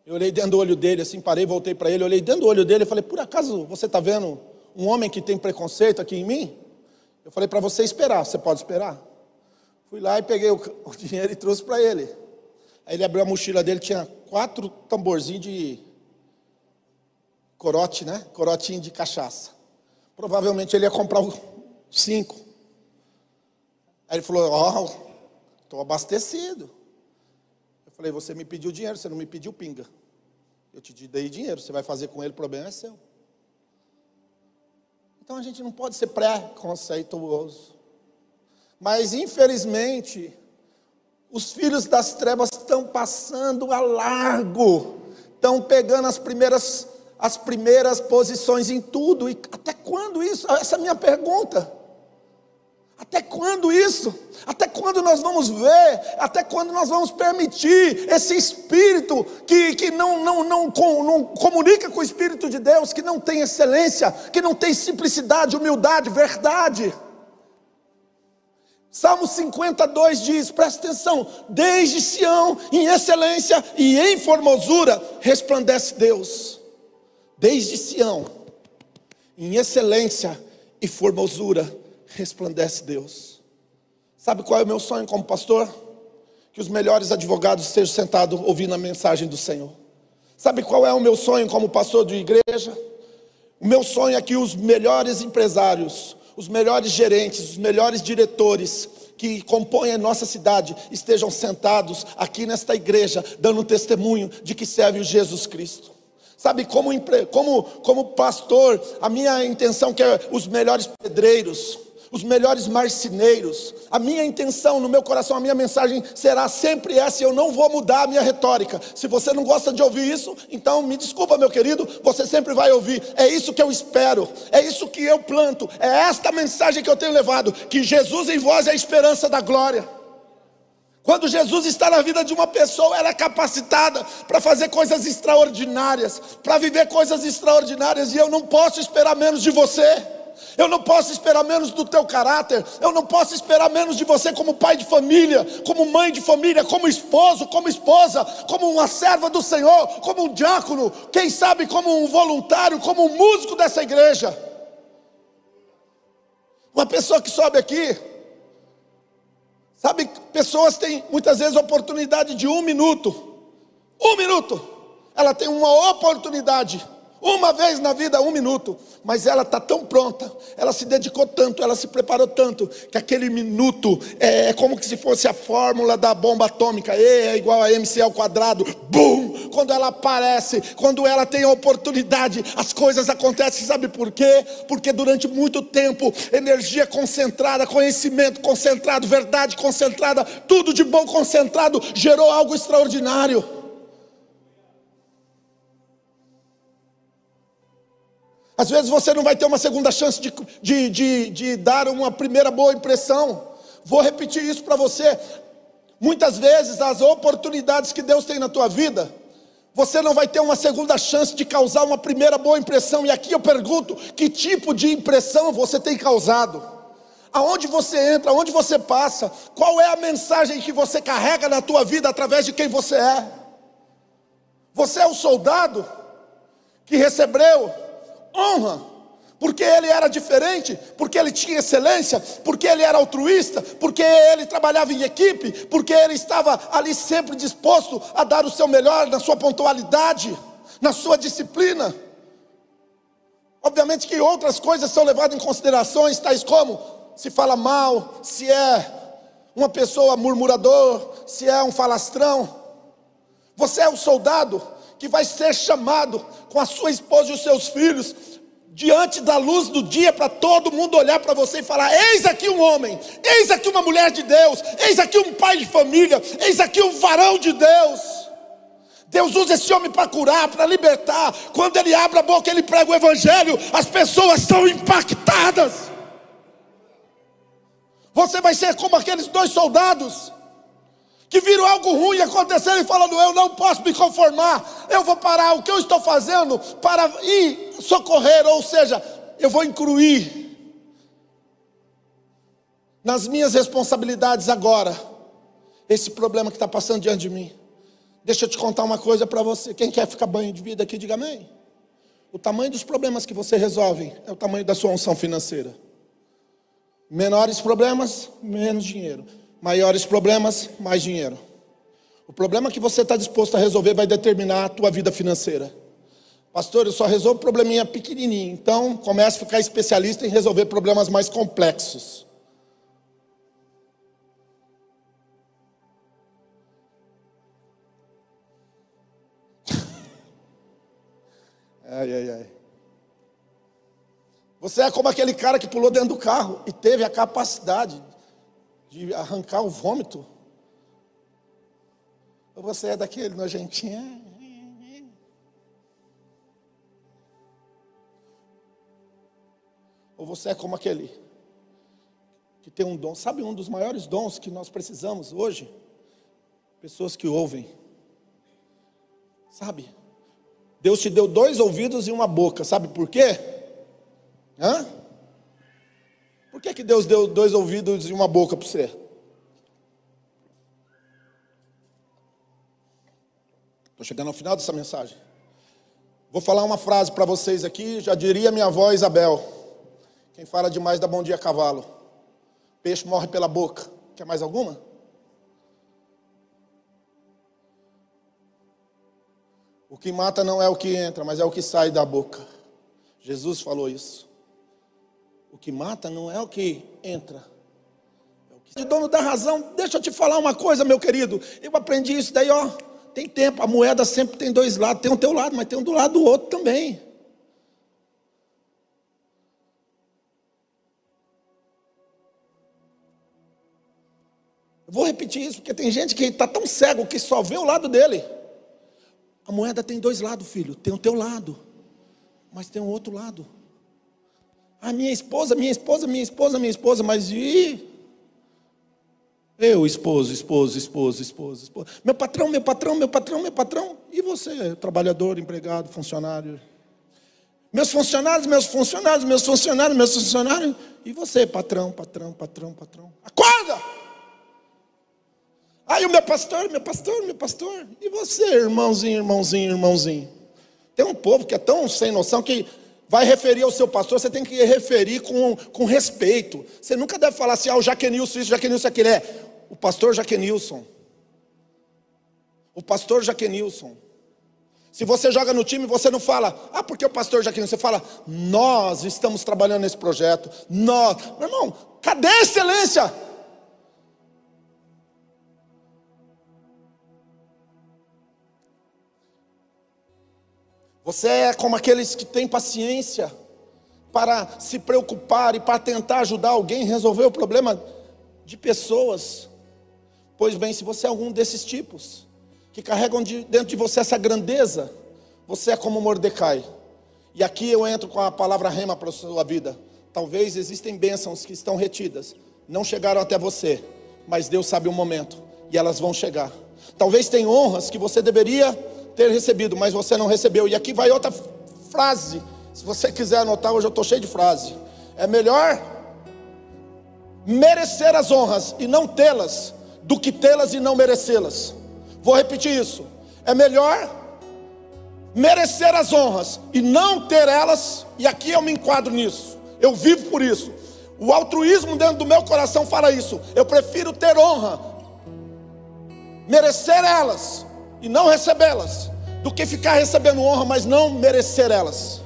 Eu olhei dentro do olho dele, assim, parei, voltei para ele, olhei dentro do olho dele e falei: Por acaso você está vendo um homem que tem preconceito aqui em mim? Eu falei para você esperar, você pode esperar? Fui lá e peguei o, o dinheiro e trouxe para ele. Aí ele abriu a mochila dele, tinha quatro tamborzinhos de corote, né? Corotinho de cachaça. Provavelmente ele ia comprar cinco. Aí ele falou: Ó, oh, estou abastecido. Eu falei: Você me pediu dinheiro, você não me pediu pinga. Eu te dei dinheiro, você vai fazer com ele, o problema é seu. Então a gente não pode ser preconceituoso. Mas infelizmente, os filhos das trevas estão passando a largo, estão pegando as primeiras as primeiras posições em tudo. E até quando isso? Essa é a minha pergunta. Até quando isso? Até quando nós vamos ver? Até quando nós vamos permitir esse espírito que, que não, não, não, não comunica com o Espírito de Deus, que não tem excelência, que não tem simplicidade, humildade, verdade? Salmo 52 diz: presta atenção, desde Sião, em excelência e em formosura, resplandece Deus desde Sião, em excelência e formosura, resplandece Deus. Sabe qual é o meu sonho como pastor? Que os melhores advogados estejam sentados ouvindo a mensagem do Senhor. Sabe qual é o meu sonho como pastor de igreja? O meu sonho é que os melhores empresários, os melhores gerentes, os melhores diretores que compõem a nossa cidade estejam sentados aqui nesta igreja, dando testemunho de que serve o Jesus Cristo. Sabe, como, como, como pastor, a minha intenção que é os melhores pedreiros, os melhores marceneiros. A minha intenção no meu coração, a minha mensagem será sempre essa, e eu não vou mudar a minha retórica. Se você não gosta de ouvir isso, então me desculpa, meu querido, você sempre vai ouvir. É isso que eu espero, é isso que eu planto, é esta mensagem que eu tenho levado, que Jesus em vós é a esperança da glória. Quando Jesus está na vida de uma pessoa, ela é capacitada para fazer coisas extraordinárias, para viver coisas extraordinárias, e eu não posso esperar menos de você. Eu não posso esperar menos do teu caráter, eu não posso esperar menos de você como pai de família, como mãe de família, como esposo, como esposa, como uma serva do Senhor, como um diácono, quem sabe como um voluntário, como um músico dessa igreja. Uma pessoa que sobe aqui, Sabe, pessoas têm muitas vezes oportunidade de um minuto. Um minuto. Ela tem uma oportunidade uma vez na vida, um minuto, mas ela está tão pronta, ela se dedicou tanto, ela se preparou tanto, que aquele minuto é, é como se fosse a fórmula da bomba atômica, e é igual a MC ao quadrado, bum! Quando ela aparece, quando ela tem a oportunidade, as coisas acontecem, sabe por quê? Porque durante muito tempo, energia concentrada, conhecimento concentrado, verdade concentrada, tudo de bom concentrado, gerou algo extraordinário. Às vezes você não vai ter uma segunda chance de, de, de, de dar uma primeira boa impressão. Vou repetir isso para você. Muitas vezes as oportunidades que Deus tem na tua vida, você não vai ter uma segunda chance de causar uma primeira boa impressão. E aqui eu pergunto: que tipo de impressão você tem causado? Aonde você entra, aonde você passa, qual é a mensagem que você carrega na tua vida através de quem você é? Você é o soldado que recebeu honra, porque ele era diferente, porque ele tinha excelência, porque ele era altruísta, porque ele trabalhava em equipe, porque ele estava ali sempre disposto a dar o seu melhor na sua pontualidade, na sua disciplina. Obviamente que outras coisas são levadas em considerações, tais como se fala mal, se é uma pessoa murmurador, se é um falastrão. Você é o soldado que vai ser chamado com a sua esposa e os seus filhos diante da luz do dia para todo mundo olhar para você e falar: Eis aqui um homem, eis aqui uma mulher de Deus, eis aqui um pai de família, eis aqui um varão de Deus. Deus usa esse homem para curar, para libertar. Quando ele abre a boca, ele prega o evangelho, as pessoas são impactadas. Você vai ser como aqueles dois soldados que viram algo ruim acontecer e falando: Eu não posso me conformar, eu vou parar o que eu estou fazendo para ir socorrer, ou seja, eu vou incluir nas minhas responsabilidades agora esse problema que está passando diante de mim. Deixa eu te contar uma coisa para você. Quem quer ficar banho de vida aqui, diga amém. O tamanho dos problemas que você resolve é o tamanho da sua unção financeira. Menores problemas, menos dinheiro. Maiores problemas, mais dinheiro. O problema que você está disposto a resolver vai determinar a tua vida financeira. Pastor, eu só resolvo probleminha pequenininho. Então, comece a ficar especialista em resolver problemas mais complexos. ai, ai, ai. Você é como aquele cara que pulou dentro do carro e teve a capacidade de arrancar o vômito. Ou você é daquele nojentinho. Ou você é como aquele que tem um dom. Sabe um dos maiores dons que nós precisamos hoje? Pessoas que ouvem. Sabe? Deus te deu dois ouvidos e uma boca. Sabe por quê? Hã? Por que, que Deus deu dois ouvidos e uma boca para você? Estou chegando ao final dessa mensagem. Vou falar uma frase para vocês aqui, já diria minha avó Isabel. Quem fala demais dá bom dia a cavalo. Peixe morre pela boca. Quer mais alguma? O que mata não é o que entra, mas é o que sai da boca. Jesus falou isso. O que mata não é o que entra. É o que... De dono da razão, deixa eu te falar uma coisa, meu querido. Eu aprendi isso daí, ó. Tem tempo, a moeda sempre tem dois lados. Tem um teu lado, mas tem um do lado do outro também. vou repetir isso, porque tem gente que está tão cego que só vê o lado dele. A moeda tem dois lados, filho. Tem o teu lado, mas tem o outro lado. A minha esposa, minha esposa, minha esposa, minha esposa, mas e eu, esposo, esposo, esposo, esposo, esposo. Meu patrão, meu patrão, meu patrão, meu patrão. E você, trabalhador, empregado, funcionário? Meus funcionários, meus funcionários, meus funcionários, meus funcionários. E você, patrão, patrão, patrão, patrão. Acorda! Aí o meu pastor, meu pastor, meu pastor. E você, irmãozinho, irmãozinho, irmãozinho? Tem um povo que é tão sem noção que vai referir ao seu pastor, você tem que referir com, com respeito. Você nunca deve falar assim, ah, o Jaquenilson, isso, Jaquenilson, aquele é. O pastor Jaquenilson. O pastor Jaquenilson. Se você joga no time, você não fala, ah, porque o pastor Jaquenilson, você fala, nós estamos trabalhando nesse projeto, nós. Meu irmão, cadê a excelência? Você é como aqueles que têm paciência para se preocupar e para tentar ajudar alguém a resolver o problema de pessoas. Pois bem, se você é algum desses tipos, que carregam de, dentro de você essa grandeza, você é como Mordecai. E aqui eu entro com a palavra rema para a sua vida. Talvez existem bênçãos que estão retidas, não chegaram até você, mas Deus sabe o momento e elas vão chegar. Talvez tem honras que você deveria ter recebido, mas você não recebeu. E aqui vai outra frase. Se você quiser anotar, hoje eu estou cheio de frase. É melhor merecer as honras e não tê-las, do que tê-las e não merecê-las. Vou repetir isso. É melhor merecer as honras e não ter elas, e aqui eu me enquadro nisso, eu vivo por isso. O altruísmo dentro do meu coração fala isso. Eu prefiro ter honra, merecer elas e não recebê-las, do que ficar recebendo honra, mas não merecer elas.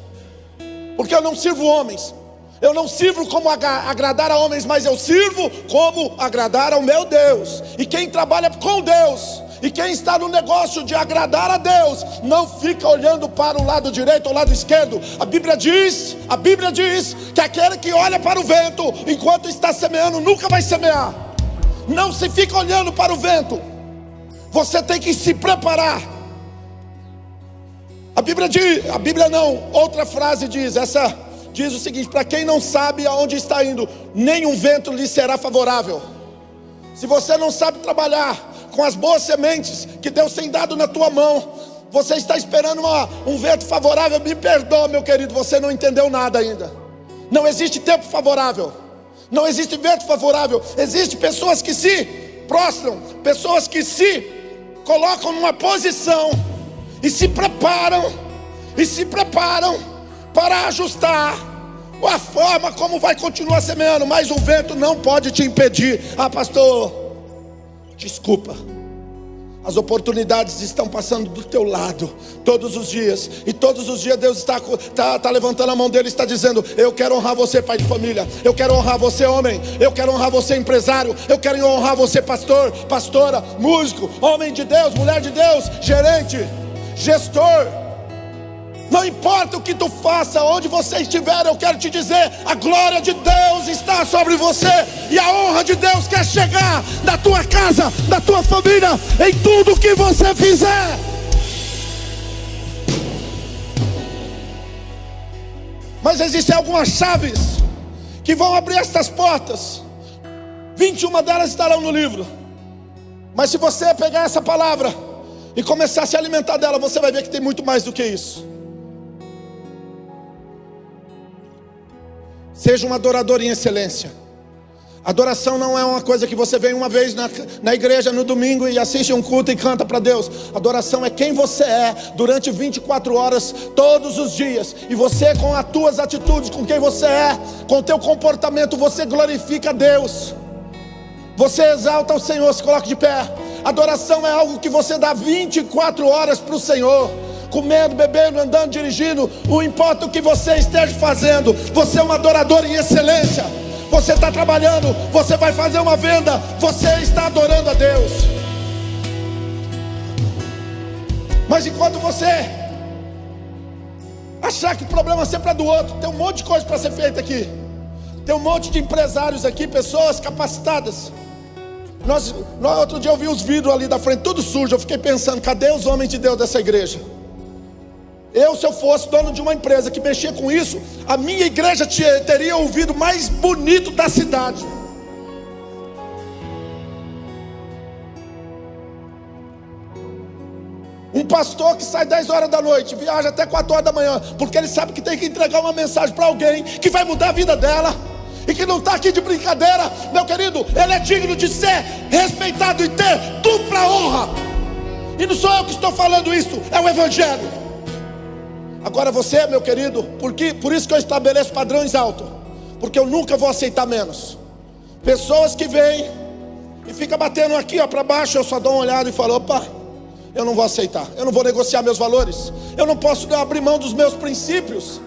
Porque eu não sirvo homens, eu não sirvo como agradar a homens, mas eu sirvo como agradar ao meu Deus. E quem trabalha com Deus, e quem está no negócio de agradar a Deus, não fica olhando para o lado direito ou lado esquerdo. A Bíblia diz, a Bíblia diz que aquele que olha para o vento enquanto está semeando nunca vai semear. Não se fica olhando para o vento. Você tem que se preparar. A Bíblia diz, a Bíblia não, outra frase diz, essa diz o seguinte: para quem não sabe aonde está indo, nenhum vento lhe será favorável. Se você não sabe trabalhar com as boas sementes que Deus tem dado na tua mão, você está esperando uma, um vento favorável, me perdoa, meu querido, você não entendeu nada ainda. Não existe tempo favorável, não existe vento favorável, existem pessoas que se prostram, pessoas que se colocam numa posição e se preparam, e se preparam para ajustar a forma como vai continuar semeando, mas o vento não pode te impedir. Ah, pastor, desculpa. As oportunidades estão passando do teu lado todos os dias, e todos os dias Deus está, está, está levantando a mão dele e está dizendo: Eu quero honrar você, pai de família, eu quero honrar você, homem, eu quero honrar você, empresário, eu quero honrar você, pastor, pastora, músico, homem de Deus, mulher de Deus, gerente, gestor. Não importa o que tu faça, onde você estiver, eu quero te dizer: a glória de Deus está sobre você, e a honra de Deus quer chegar na tua casa, na tua família, em tudo que você fizer. Mas existem algumas chaves que vão abrir estas portas. 21 delas estarão no livro. Mas se você pegar essa palavra e começar a se alimentar dela, você vai ver que tem muito mais do que isso. Seja um adorador em excelência. Adoração não é uma coisa que você vem uma vez na, na igreja no domingo e assiste um culto e canta para Deus. Adoração é quem você é durante 24 horas, todos os dias. E você, com as tuas atitudes, com quem você é, com o teu comportamento, você glorifica a Deus. Você exalta o Senhor, se coloca de pé. Adoração é algo que você dá 24 horas para o Senhor comendo, bebendo, andando, dirigindo, não importa o que você esteja fazendo, você é um adorador em excelência. Você está trabalhando, você vai fazer uma venda, você está adorando a Deus. Mas enquanto você achar que o problema sempre é do outro, tem um monte de coisa para ser feita aqui. Tem um monte de empresários aqui, pessoas capacitadas. Nós, nós, outro dia eu vi os vidros ali da frente, tudo sujo. Eu fiquei pensando, cadê os homens de Deus dessa igreja? Eu, se eu fosse dono de uma empresa que mexia com isso, a minha igreja teria ouvido mais bonito da cidade. Um pastor que sai 10 horas da noite, viaja até 4 horas da manhã, porque ele sabe que tem que entregar uma mensagem para alguém que vai mudar a vida dela. E que não está aqui de brincadeira, meu querido, ele é digno de ser respeitado e ter dupla honra. E não sou eu que estou falando isso, é o Evangelho. Agora você, meu querido, porque, por isso que eu estabeleço padrões altos, porque eu nunca vou aceitar menos. Pessoas que vêm e fica batendo aqui para baixo, eu só dou uma olhada e falo: opa, eu não vou aceitar, eu não vou negociar meus valores, eu não posso abrir mão dos meus princípios,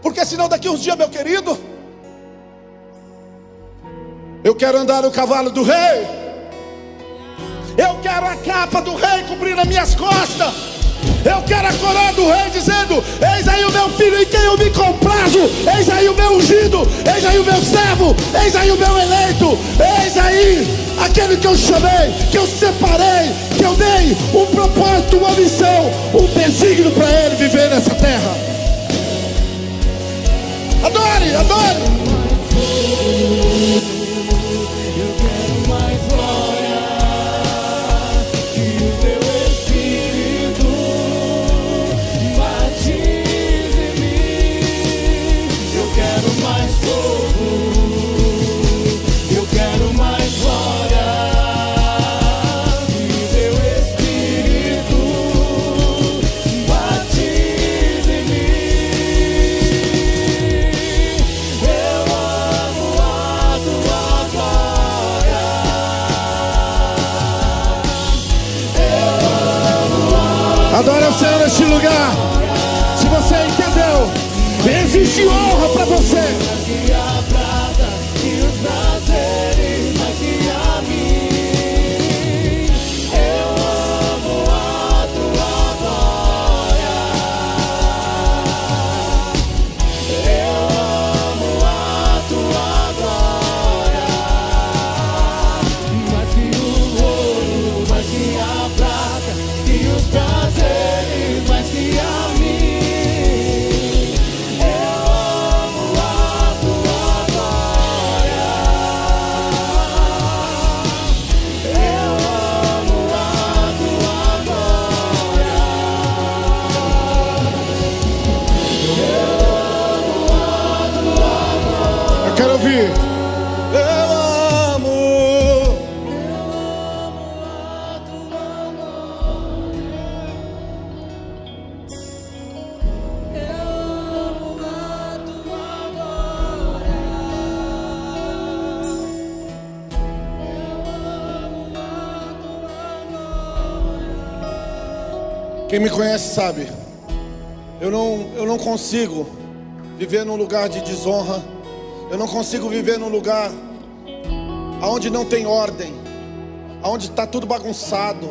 porque senão daqui uns dias, meu querido, eu quero andar no cavalo do rei, eu quero a capa do rei cobrir as minhas costas. Eu quero a coroa do rei dizendo: Eis aí o meu filho em quem eu me comprazo, eis aí o meu ungido, eis aí o meu servo, eis aí o meu eleito, eis aí aquele que eu chamei, que eu separei, que eu dei um propósito, uma missão, um desígnio para ele viver nessa terra. Adore, adore. Lugar. Se você entendeu, existe honra para você. Quem me conhece sabe. Eu não, eu não consigo viver num lugar de desonra. Eu não consigo viver num lugar onde não tem ordem, onde está tudo bagunçado.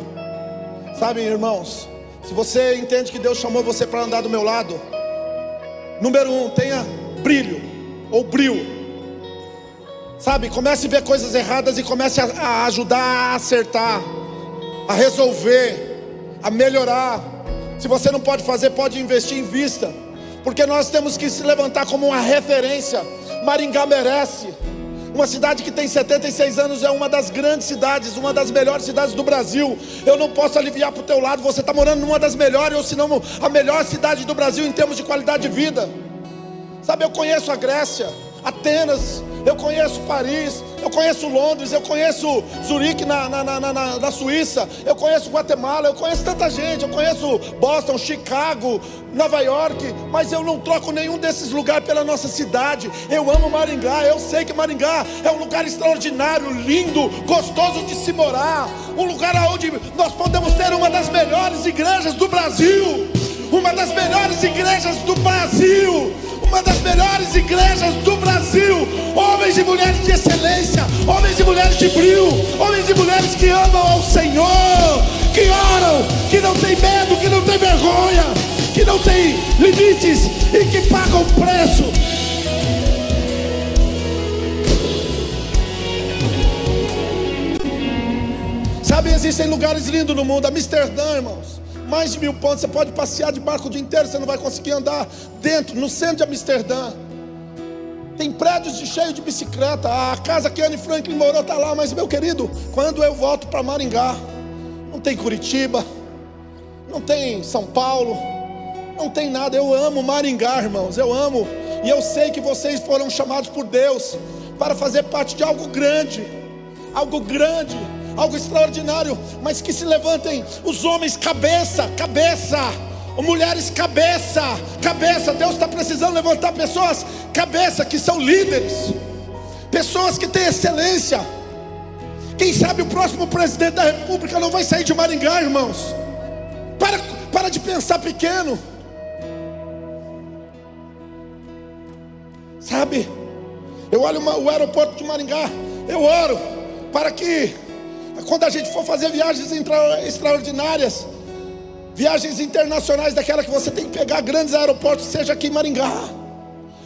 Sabe, irmãos, se você entende que Deus chamou você para andar do meu lado, número um, tenha brilho ou brilho. Sabe, comece a ver coisas erradas e comece a, a ajudar a acertar, a resolver, a melhorar. Se você não pode fazer, pode investir em vista, porque nós temos que se levantar como uma referência. Maringá merece. Uma cidade que tem 76 anos é uma das grandes cidades, uma das melhores cidades do Brasil. Eu não posso aliviar para o teu lado, você está morando numa das melhores, ou se não a melhor cidade do Brasil em termos de qualidade de vida. Sabe, eu conheço a Grécia, Atenas, eu conheço Paris, eu conheço Londres, eu conheço Zurique na, na, na, na, na Suíça, eu conheço Guatemala, eu conheço tanta gente, eu conheço Boston, Chicago, Nova York, mas eu não troco nenhum desses lugares pela nossa cidade. Eu amo Maringá, eu sei que Maringá é um lugar extraordinário, lindo, gostoso de se morar, um lugar onde nós podemos ter uma das melhores igrejas do Brasil, uma das melhores igrejas do Brasil uma das melhores igrejas do Brasil. Homens e mulheres de excelência, homens e mulheres de brilho, homens e mulheres que amam ao Senhor, que oram, que não tem medo, que não tem vergonha, que não tem limites e que pagam preço. Sabe, existem lugares lindos no mundo, Amsterdã, irmãos mais de mil pontos. Você pode passear de barco o dia inteiro, você não vai conseguir andar dentro, no centro de Amsterdã. Tem prédios de cheio de bicicleta. A casa que Anne Franklin morou está lá, mas meu querido, quando eu volto para Maringá, não tem Curitiba, não tem São Paulo, não tem nada. Eu amo Maringá, irmãos, eu amo. E eu sei que vocês foram chamados por Deus para fazer parte de algo grande, algo grande algo extraordinário, mas que se levantem os homens cabeça, cabeça, mulheres cabeça, cabeça. Deus está precisando levantar pessoas cabeça que são líderes, pessoas que têm excelência. Quem sabe o próximo presidente da República não vai sair de Maringá, irmãos. Para, para de pensar pequeno. Sabe? Eu olho o aeroporto de Maringá, eu oro para que quando a gente for fazer viagens extraordinárias, viagens internacionais, daquela que você tem que pegar grandes aeroportos, seja aqui em Maringá.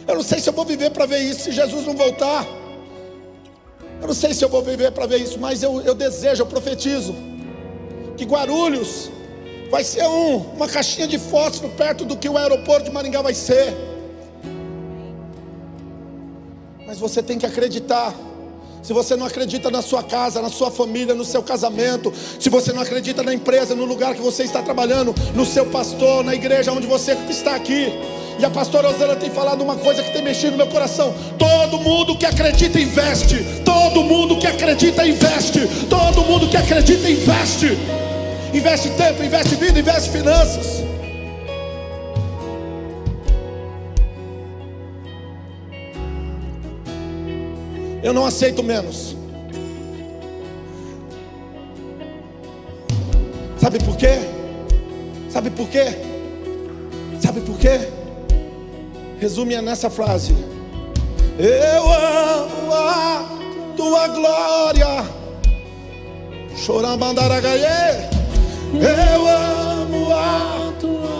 Eu não sei se eu vou viver para ver isso, se Jesus não voltar. Eu não sei se eu vou viver para ver isso, mas eu, eu desejo, eu profetizo, que Guarulhos vai ser um, uma caixinha de fósforo perto do que o aeroporto de Maringá vai ser. Mas você tem que acreditar se você não acredita na sua casa, na sua família, no seu casamento, se você não acredita na empresa, no lugar que você está trabalhando, no seu pastor, na igreja onde você está aqui. E a pastora Rosana tem falado uma coisa que tem mexido no meu coração. Todo mundo que acredita investe. Todo mundo que acredita investe. Todo mundo que acredita investe. Investe tempo, investe vida, investe finanças. Eu não aceito menos. Sabe por quê? Sabe por quê? Sabe por quê? Resume nessa frase. Eu amo a tua glória. Choramandaragaie. Eu amo a tua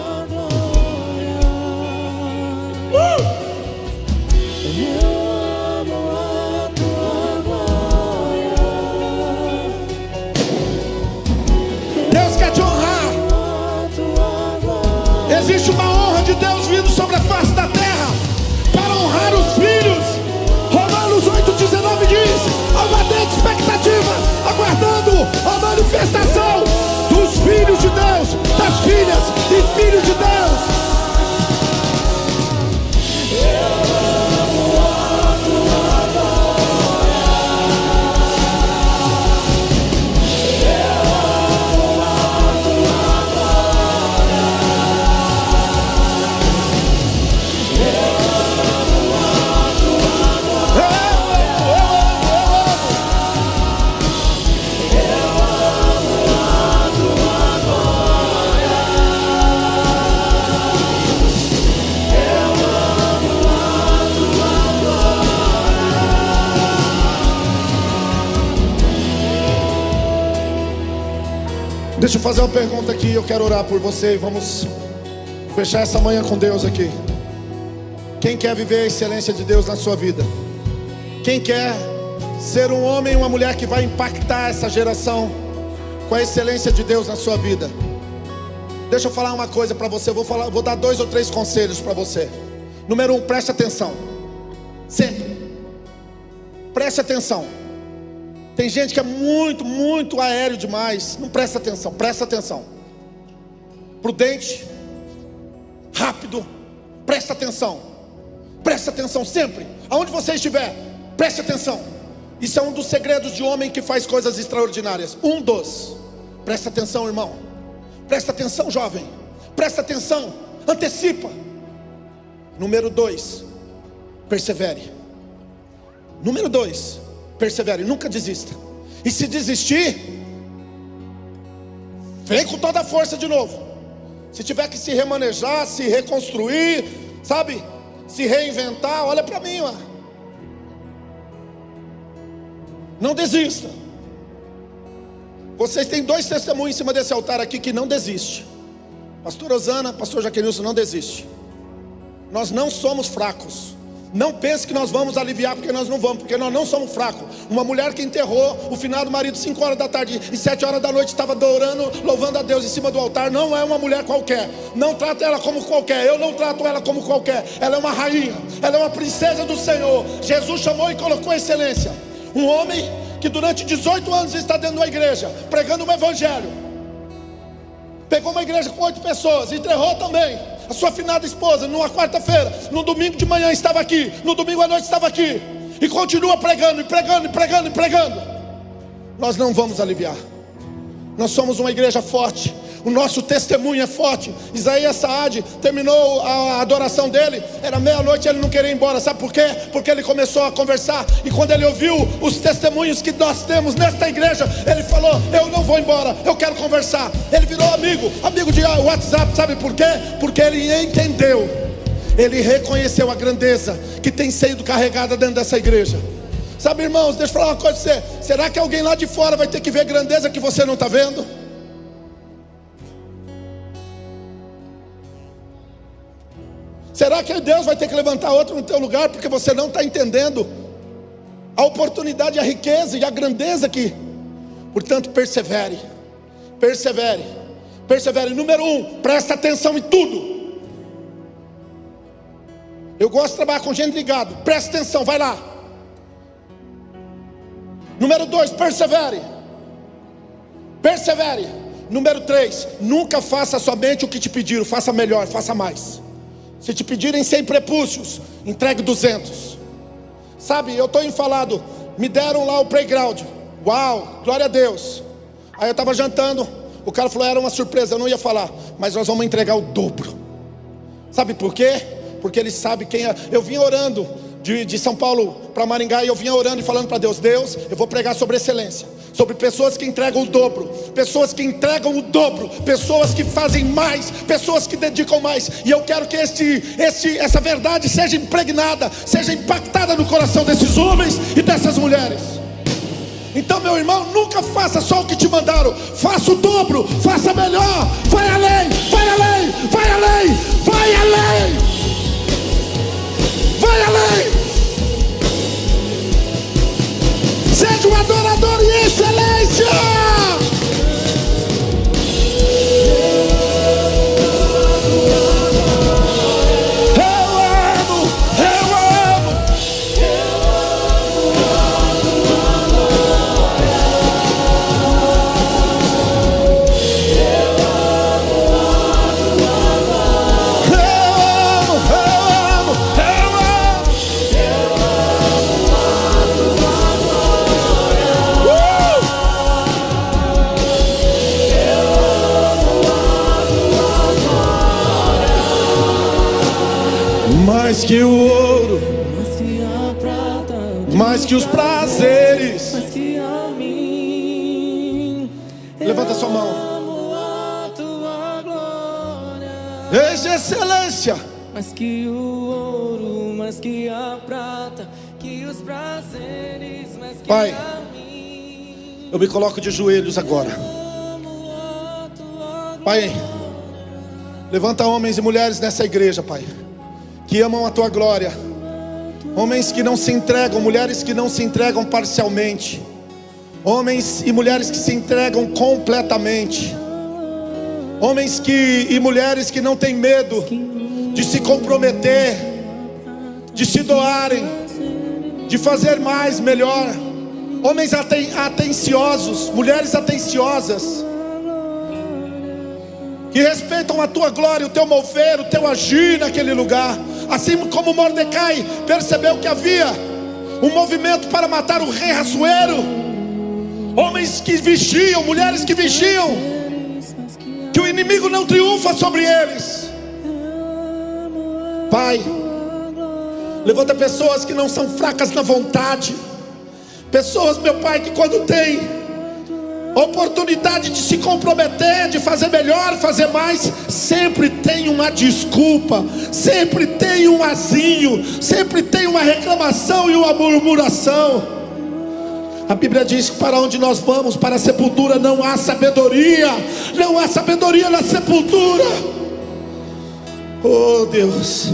Existe uma honra de Deus vindo sobre a face da terra para honrar os filhos. Romanos 8,19 diz: uma grande expectativa, aguardando a manifestação dos filhos de Deus, das filhas e filhos de Deus. Fazer uma pergunta aqui, eu quero orar por você e vamos fechar essa manhã com Deus aqui. Quem quer viver a excelência de Deus na sua vida? Quem quer ser um homem e uma mulher que vai impactar essa geração com a excelência de Deus na sua vida? Deixa eu falar uma coisa para você, vou, falar, vou dar dois ou três conselhos para você. Número um, preste atenção. Sempre. Preste atenção. Tem gente que é muito, muito aéreo demais. Não presta atenção, presta atenção. Prudente, rápido, presta atenção. Presta atenção sempre. Aonde você estiver, preste atenção. Isso é um dos segredos de homem que faz coisas extraordinárias. Um dos. Presta atenção, irmão. Presta atenção, jovem. Presta atenção. Antecipa. Número dois. Persevere. Número dois persevere, nunca desista. E se desistir, vem com toda a força de novo. Se tiver que se remanejar, se reconstruir, sabe? Se reinventar, olha para mim, ó. Não desista. Vocês têm dois testemunhos em cima desse altar aqui que não desiste. Pastor Osana, pastor Jaquenilson, não desiste. Nós não somos fracos. Não pense que nós vamos aliviar, porque nós não vamos, porque nós não somos fracos. Uma mulher que enterrou o final do marido 5 horas da tarde e 7 horas da noite estava adorando, louvando a Deus em cima do altar, não é uma mulher qualquer. Não trata ela como qualquer. Eu não trato ela como qualquer. Ela é uma rainha, ela é uma princesa do Senhor. Jesus chamou e colocou excelência. Um homem que durante 18 anos está dentro da igreja, pregando o evangelho. Pegou uma igreja com oito pessoas, enterrou também a sua finada esposa, numa quarta-feira, no domingo de manhã estava aqui, no domingo à noite estava aqui, e continua pregando, e pregando, e pregando, e pregando. Nós não vamos aliviar. Nós somos uma igreja forte, o nosso testemunho é forte. Isaías Saad terminou a adoração dele, era meia-noite, ele não queria ir embora. Sabe por quê? Porque ele começou a conversar. E quando ele ouviu os testemunhos que nós temos nesta igreja, ele falou: Eu não vou embora, eu quero conversar. Ele virou amigo, amigo de WhatsApp. Sabe por quê? Porque ele entendeu, ele reconheceu a grandeza que tem sido carregada dentro dessa igreja. Sabe, irmãos, deixa eu falar uma coisa para você. Será que alguém lá de fora vai ter que ver grandeza que você não está vendo? Será que Deus vai ter que levantar outro no teu lugar porque você não está entendendo a oportunidade, a riqueza e a grandeza aqui? Portanto, persevere, persevere, persevere. Número um, presta atenção em tudo. Eu gosto de trabalhar com gente ligado. Presta atenção, vai lá. Número dois, persevere. Persevere. Número três, nunca faça somente o que te pediram, faça melhor, faça mais. Se te pedirem 100 prepúcios, entregue 200. Sabe, eu estou enfalado. Me deram lá o playground. Uau, glória a Deus. Aí eu estava jantando. O cara falou: era uma surpresa, eu não ia falar. Mas nós vamos entregar o dobro. Sabe por quê? Porque ele sabe quem é. Eu vim orando de, de São Paulo para Maringá e eu vinha orando e falando para Deus: Deus, eu vou pregar sobre excelência, sobre pessoas que entregam o dobro, pessoas que entregam o dobro, pessoas que fazem mais, pessoas que dedicam mais. E eu quero que este, este, essa verdade seja impregnada, seja impactada no coração desses homens e dessas mulheres. Então, meu irmão, nunca faça só o que te mandaram, faça o dobro, faça melhor, vai além, vai além, vai além, vai além. Vai além. Seja um adorador em excelência. Que o ouro, mais que a prata, mais que os prazeres. mais que a mim. Levanta sua mão. Eis excelência. mais que o ouro, mais que a prata, que os prazeres, mais que Pai. a mim. Eu me coloco de joelhos agora. Pai, levanta homens e mulheres nessa igreja, Pai, que amam a tua glória. Homens que não se entregam, mulheres que não se entregam parcialmente. Homens e mulheres que se entregam completamente. Homens que e mulheres que não têm medo de se comprometer, de se doarem, de fazer mais, melhor. Homens aten- atenciosos, mulheres atenciosas que respeitam a tua glória, o teu mover, o teu agir naquele lugar. Assim como Mordecai percebeu que havia um movimento para matar o rei Rassuero. Homens que vigiam, mulheres que vigiam, que o inimigo não triunfa sobre eles. Pai, levanta pessoas que não são fracas na vontade. Pessoas, meu Pai, que quando tem oportunidade de se comprometer, de fazer melhor, fazer mais, sempre tem uma desculpa, sempre tem um azinho, sempre tem uma reclamação e uma murmuração. A Bíblia diz que para onde nós vamos, para a sepultura, não há sabedoria, não há sabedoria na sepultura. Oh Deus,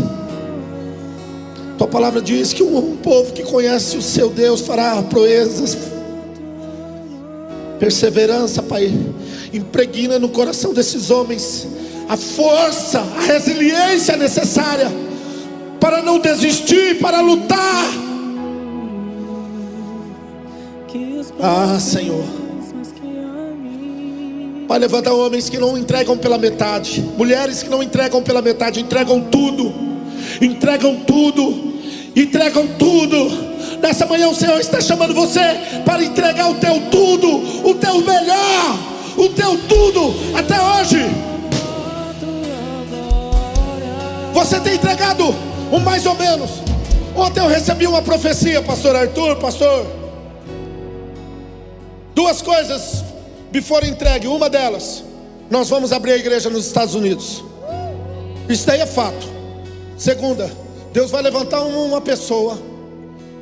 tua palavra diz que um, povo que conhece o seu Deus fará proezas, perseverança, Pai, impregna no coração desses homens a força, a resiliência necessária para não desistir, para lutar. Ah, Senhor. Pai, levanta homens que não entregam pela metade, mulheres que não entregam pela metade, entregam tudo, entregam tudo, entregam tudo. Nessa manhã o Senhor está chamando você para entregar o teu tudo, o teu melhor, o teu tudo até hoje. Você tem entregado um mais ou menos. Ontem eu recebi uma profecia, pastor Arthur, pastor. Duas coisas me foram entregue. Uma delas, nós vamos abrir a igreja nos Estados Unidos. Isso daí é fato. Segunda, Deus vai levantar um- uma pessoa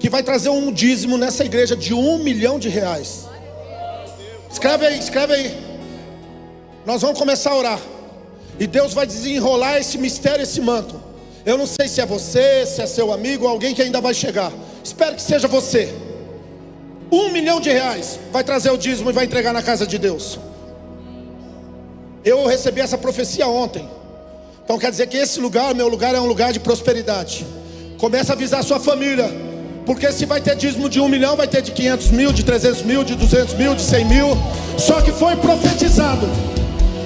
que vai trazer um dízimo nessa igreja de um milhão de reais. Escreve aí, escreve aí. Nós vamos começar a orar. E Deus vai desenrolar esse mistério, esse manto. Eu não sei se é você, se é seu amigo, alguém que ainda vai chegar. Espero que seja você. Um milhão de reais vai trazer o dízimo e vai entregar na casa de Deus. Eu recebi essa profecia ontem. Então quer dizer que esse lugar, meu lugar, é um lugar de prosperidade. Começa a avisar sua família. Porque se vai ter dízimo de um milhão, vai ter de 500 mil, de 300 mil, de 200 mil, de 100 mil. Só que foi profetizado.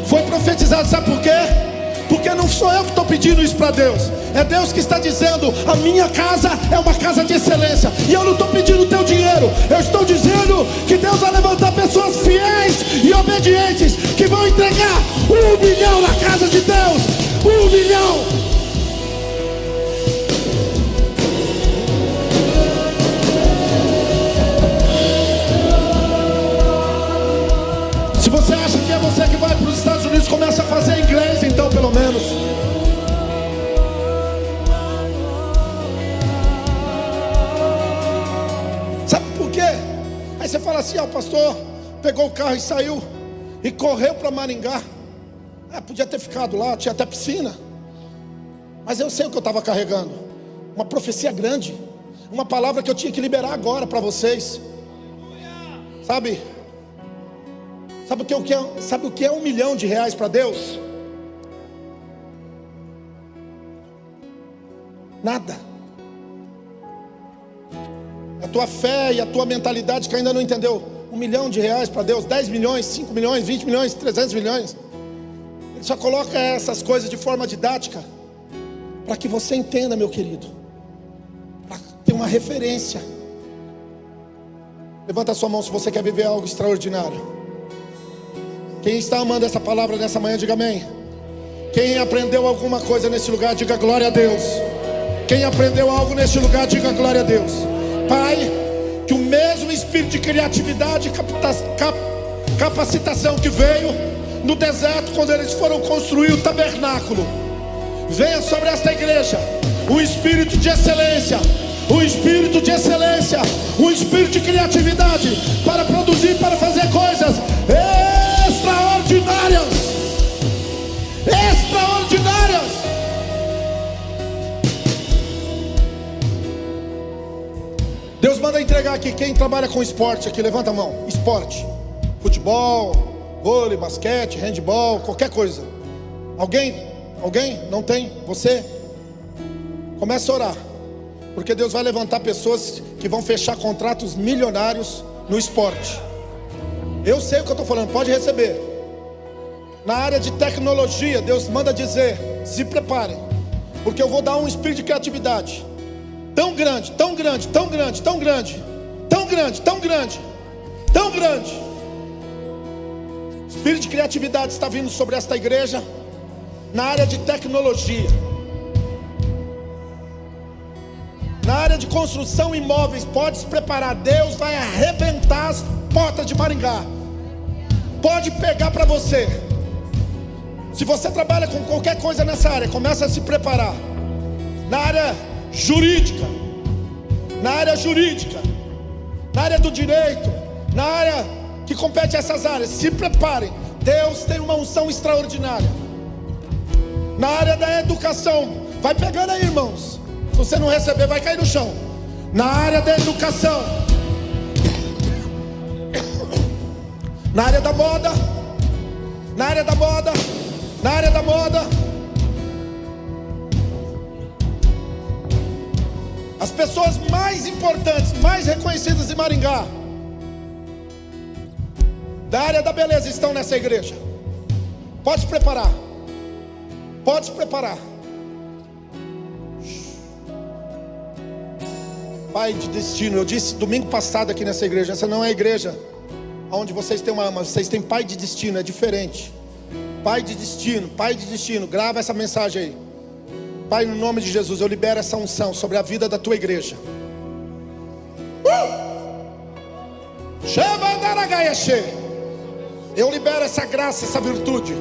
Foi profetizado, sabe por quê? Porque não sou eu que estou pedindo isso para Deus. É Deus que está dizendo: a minha casa é uma casa de excelência. E eu não estou pedindo o teu dinheiro. Eu estou dizendo que Deus vai levantar pessoas fiéis e obedientes que vão entregar um milhão na casa de Deus. Um milhão. você que vai para os Estados Unidos, começa a fazer inglês então, pelo menos. Sabe por quê? Aí você fala assim, ó, oh, pastor, pegou o carro e saiu e correu para Maringá. É, podia ter ficado lá, tinha até piscina. Mas eu sei o que eu estava carregando. Uma profecia grande. Uma palavra que eu tinha que liberar agora para vocês. Sabe? Sabe o que é, sabe o que é um milhão de reais para Deus? Nada. A tua fé e a tua mentalidade que ainda não entendeu. Um milhão de reais para Deus, 10 milhões, 5 milhões, 20 milhões, 300 milhões. Ele só coloca essas coisas de forma didática para que você entenda, meu querido. Para ter uma referência. Levanta a sua mão se você quer viver algo extraordinário. Quem está amando essa palavra nessa manhã, diga amém. Quem aprendeu alguma coisa nesse lugar, diga glória a Deus. Quem aprendeu algo nesse lugar, diga glória a Deus. Pai, que o mesmo espírito de criatividade e capacitação que veio no deserto quando eles foram construir o tabernáculo, venha sobre esta igreja o espírito de excelência, o espírito de excelência, o espírito de criatividade para produzir, para fazer coisas extraordinárias. Extraordinárias. Deus manda entregar aqui quem trabalha com esporte aqui, levanta a mão. Esporte. Futebol, vôlei, basquete, handball, qualquer coisa. Alguém? Alguém? Não tem? Você? Comece a orar. Porque Deus vai levantar pessoas que vão fechar contratos milionários no esporte. Eu sei o que eu estou falando, pode receber. Na área de tecnologia, Deus manda dizer: se preparem, porque eu vou dar um espírito de criatividade tão grande, tão grande, tão grande, tão grande, tão grande, tão grande, tão grande. Espírito de criatividade está vindo sobre esta igreja na área de tecnologia. Na área de construção imóveis, pode se preparar. Deus vai arrebentar as portas de Maringá. Pode pegar para você. Se você trabalha com qualquer coisa nessa área, começa a se preparar. Na área jurídica, na área jurídica, na área do direito, na área que compete a essas áreas, se preparem. Deus tem uma unção extraordinária. Na área da educação, vai pegando aí, irmãos. Se você não receber, vai cair no chão. Na área da educação, na área da moda, na área da moda, na área da moda. As pessoas mais importantes, mais reconhecidas em Maringá, da área da beleza, estão nessa igreja. Pode se preparar. Pode se preparar. Pai de destino, eu disse domingo passado aqui nessa igreja, essa não é a igreja onde vocês têm uma, vocês têm pai de destino, é diferente. Pai de destino, Pai de destino, grava essa mensagem aí. Pai, no nome de Jesus, eu libero essa unção sobre a vida da tua igreja. Uh! Eu libero essa graça, essa virtude.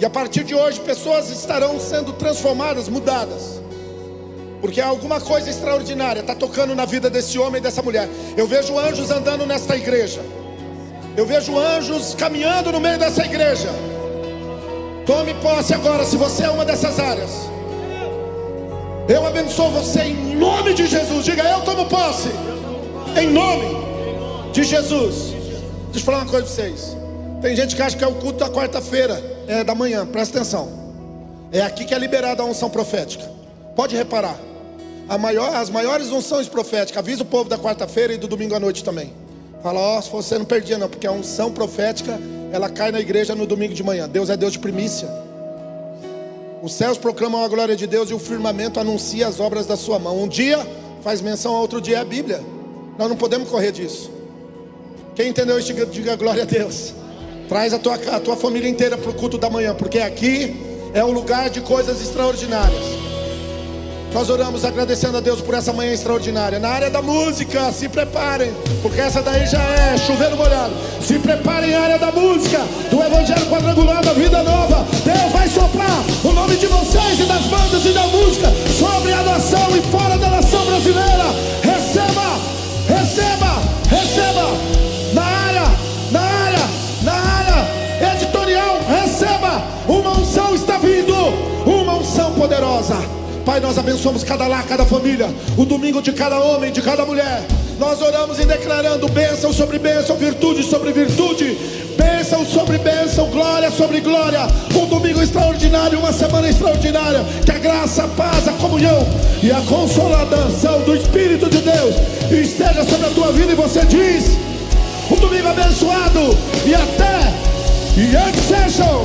E a partir de hoje, pessoas estarão sendo transformadas, mudadas. Porque alguma coisa extraordinária está tocando na vida desse homem e dessa mulher. Eu vejo anjos andando nesta igreja. Eu vejo anjos caminhando no meio dessa igreja. Tome posse agora, se você é uma dessas áreas. Eu abençoo você em nome de Jesus. Diga, eu tomo posse. Em nome de Jesus. Deixa eu falar uma coisa para vocês. Tem gente que acha que é o culto da quarta-feira, é da manhã, presta atenção. É aqui que é liberada a unção profética. Pode reparar. Maior, as maiores unções proféticas. Avisa o povo da quarta-feira e do domingo à noite também. Fala, ó, oh, se você não perdia não, porque a unção profética ela cai na igreja no domingo de manhã. Deus é Deus de primícia. Os céus proclamam a glória de Deus e o firmamento anuncia as obras da sua mão. Um dia faz menção a outro dia é a Bíblia. Nós não podemos correr disso. Quem entendeu isso, diga glória a Deus. Traz a tua, a tua família inteira para o culto da manhã, porque aqui é o lugar de coisas extraordinárias. Nós oramos agradecendo a Deus por essa manhã extraordinária. Na área da música, se preparem, porque essa daí já é chuveiro molhado. Se preparem na área da música, do Evangelho Quadrangular da Vida Nova. Deus vai soprar o nome de vocês e das bandas e da música sobre a nação e fora da nação brasileira. Receba, receba, receba. Nós abençoamos cada lar, cada família, o domingo de cada homem, de cada mulher. Nós oramos e declarando bênção sobre bênção, virtude sobre virtude, bênção sobre bênção, glória sobre glória. Um domingo extraordinário, uma semana extraordinária. Que a graça, a paz, a comunhão e a consolação do Espírito de Deus esteja sobre a tua vida. E você diz: um domingo abençoado e até e antes sejam.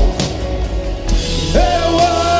Ei!